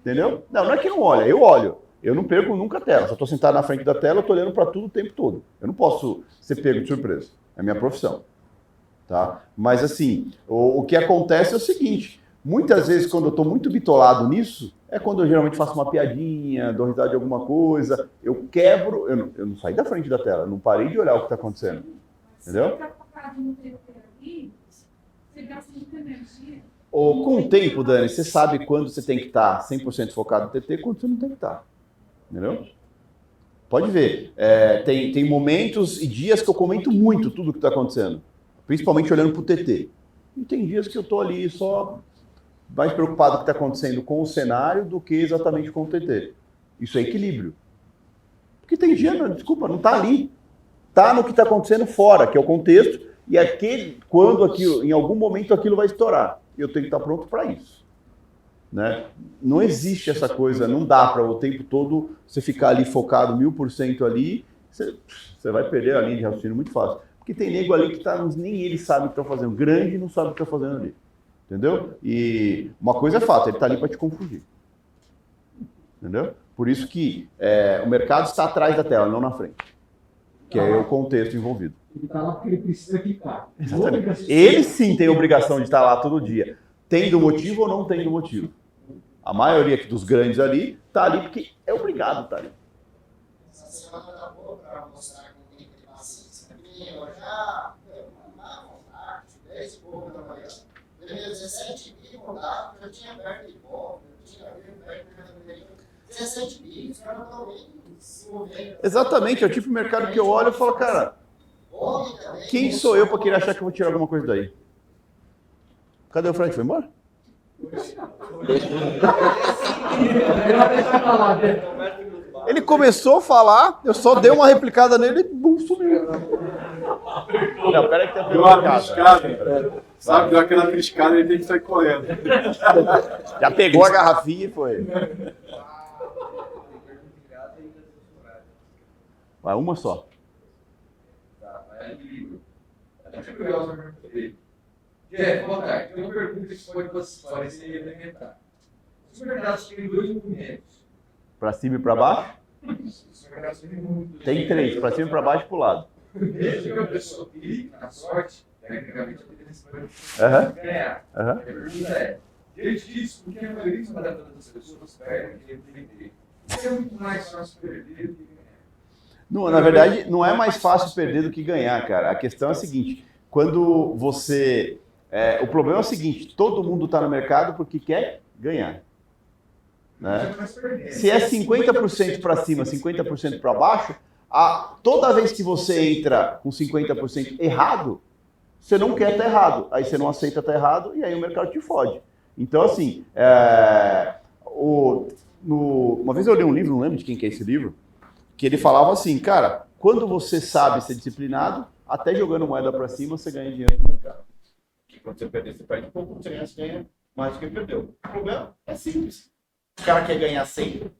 Entendeu? Não, não é que não olha, eu olho. Eu não perco nunca a tela. Se eu estou sentado na frente da tela, eu estou olhando para tudo o tempo todo. Eu não posso ser pego de surpresa. É minha profissão. Tá? Mas assim, o, o que acontece é o seguinte: muitas vezes, quando eu estou muito bitolado nisso, é quando eu geralmente faço uma piadinha, dou risada de alguma coisa, eu quebro, eu não, eu não saí da frente da tela, não parei de olhar o que está acontecendo. Entendeu? Se você está focado no TT ali, você gasta muita energia. Ou com o tempo, Dani, você sabe quando você tem que estar 100% focado no TT e quando você não tem que estar. Entendeu? Pode ver. É, tem, tem momentos e dias que eu comento muito tudo o que está acontecendo. Principalmente olhando para o TT. E tem dias que eu estou ali só mais preocupado com o que está acontecendo com o cenário do que exatamente com o TT. Isso é equilíbrio. Porque tem dia, desculpa, não está ali. Está no que está acontecendo fora, que é o contexto, e aquele, quando aquilo, em algum momento aquilo vai estourar. Eu tenho que estar pronto para isso. Né? Não existe essa coisa, não dá para o tempo todo você ficar ali focado mil por cento ali, você, você vai perder a linha de raciocínio muito fácil. Porque tem nego ali que tá, nem ele sabe o que está fazendo, grande não sabe o que está fazendo ali. Entendeu? E uma coisa é fato, ele está ali para te confundir. Entendeu? Por isso que é, o mercado está atrás da tela, não na frente. Que é o contexto envolvido. Ele está lá porque ele precisa. Exatamente. Ele sim tem obrigação de estar lá todo dia. Tendo motivo ou não tendo motivo. A maioria dos grandes ali está ali porque é obrigado ali. Essa semana tá boa para mostrar que tem que ter paciência. Eu já mandava arte, 10 e pouco da manhã, deu 17 mil contato, já tinha perto de volta, já tinha perto de categoria. 17 mil, os caras estão se movendo. Exatamente, é o tipo de mercado que eu olho e falo, cara, quem sou eu para querer achar que eu vou tirar alguma coisa daí? Cadê o Frank? Foi embora? Ele começou a falar, eu só dei uma replicada nele e bum, sumiu. Não, pera que tem Deu uma triscada. Sabe, deu aquela triscada e ele tem que sair correndo. Já pegou a garrafinha e foi. Vai, uma só. Deixa eu pegar o pergunta dele. Jeff, boa tarde. Tem uma pergunta que pode parecer elementar. Os mercados têm dois movimentos. Para cima e para baixo? Os mercados têm muito. Tem três, para cima, para baixo e para o lado. Desde que a pessoa clica na sorte, tecnicamente a tendência vai ganhar. Aham. A pergunta é, diante disso, por que a maioria esmagadora das pessoas perde dinheiro de vender? Porque é muito mais fácil perder do que ganhar. Não, na verdade, não é mais fácil perder do que ganhar, cara. A questão é a seguinte: quando você. É, o problema é o seguinte: todo mundo está no mercado porque quer ganhar. Né? Se é 50% para cima, 50% para baixo, a, toda vez que você entra com 50% errado, você não quer estar errado. Aí você não aceita estar errado e aí o mercado te fode. Então, assim, é, o, no- uma vez eu li um livro, não lembro de quem que é esse livro, que ele falava assim, cara, quando você sabe ser disciplinado, até jogando moeda para cima, você ganha dinheiro no mercado. Quando você perder, você perde pouco, você ganha, você ganha mais do que perdeu. O problema é simples. O cara quer ganhar sempre,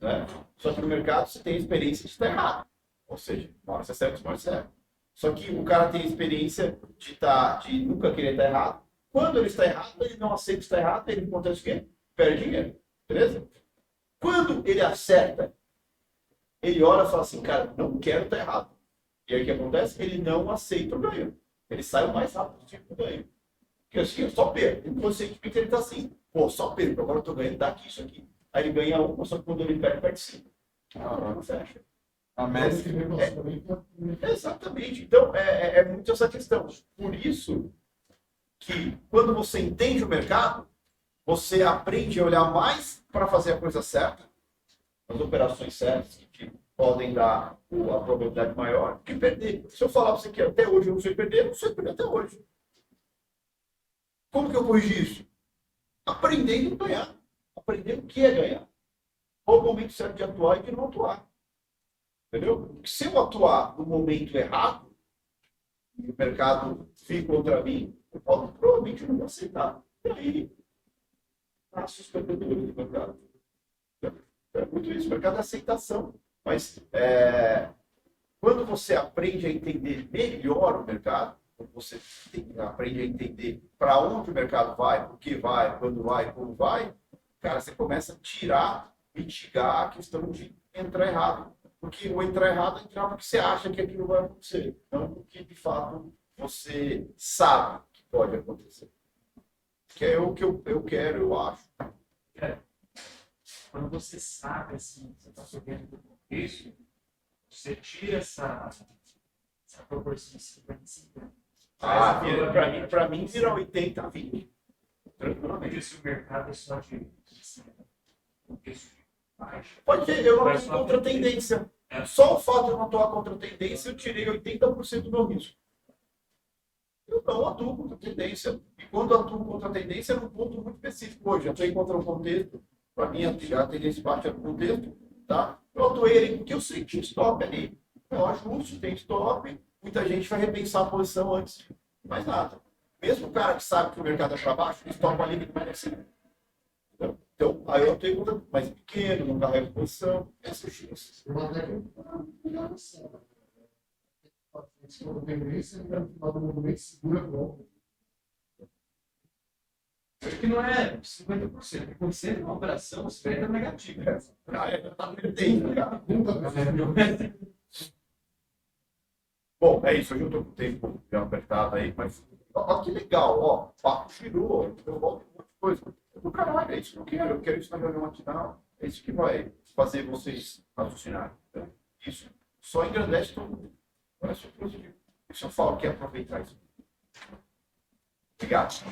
né? Só que no mercado você tem experiência de estar errado. Ou seja, uma hora você acerta, uma hora você erra. Só que o cara tem experiência de, tá, de nunca querer estar errado. Quando ele está errado, ele não aceita estar errado, ele acontece o quê? Perde dinheiro. Beleza? Quando ele acerta, ele olha e fala assim, cara, não quero estar errado. E aí o que acontece? Ele não aceita o ganho. Ele sai o mais rápido do ganho. Porque assim, eu só perco. Inconscientemente ele tá assim, pô, só perco, agora eu tô ganhando daqui, isso aqui. Aí ele ganha uma, só que quando ele perde, perde cinco. Ah, não fecha. A Messi É, exatamente. Então, é, é- é muito essa questão. Por isso que quando você entende o mercado, você aprende a olhar mais para fazer a coisa certa, as operações certas que te podem dar a probabilidade maior que perder. Se eu falar para você que até hoje eu não sei perder, eu não sei perder até hoje. Como que eu corrigi isso? Aprendendo a ganhar. Aprendendo o que é ganhar. Qual o momento certo de atuar e de não atuar. Entendeu? Porque se eu atuar no momento errado, e o mercado fica contra mim, eu provavelmente não vou aceitar. E aí, a sustentabilidade do mercado. É muito isso, o mercado é aceitação. Mas é, quando você aprende a entender melhor o mercado, você tem- aprende a entender para onde o mercado vai, por que vai, quando vai, como vai, cara, você começa a tirar, mitigar a questão de entrar errado. Porque o entrar errado é entrar porque você acha que aquilo vai acontecer, não porque de fato você sabe que pode acontecer. Que é o que eu, eu quero, eu acho. quando você sabe, assim, você está sabendo do você tira essa, essa proporção de 50 50. Ah, vira, pra, mim, pra mim vira 80 a 20. Tranquilamente. Se o mercado é só de. Pode ver, eu não tenho só contra tem- tendência. É. Só o fato de eu não atuar contra tendência, eu tirei 80% do meu risco. Eu não atuo contra tendência. E quando atuo contra tendência, é num ponto muito específico. Hoje, eu atuei contra um contexto, para mim, a tendência baixa no contexto, tá? Eu atuei ali porque eu tinha stop ali. Eu ajusto, tem stop. Muita gente vai repensar a posição antes de mais nada. Mesmo o cara que sabe que o mercado é para baixo, ele stop ali, ele vai. Entendeu? Então, aí eu atuei contra mais pequeno, não carrego posição. Esse é o X. Uma técnica melhor assim. Se for tendência, no final do movimento, segura a volta. Que não é 50%. é Quando você entra numa operação, você entra negativo. Ah, é, tá perdendo, cara. Bom, é isso. Hoje eu tô com o tempo já apertado aí, mas ó, que legal, ó. Papo girou, eu volto um monte coisa. Do caralho, é isso que eu quero. Eu quero isso na reunião matinal. É isso que vai fazer vocês raciocinarem. Então, isso só engrandece todo mundo. Olha só positivo. Isso eu falo que é aproveitar isso. Obrigado.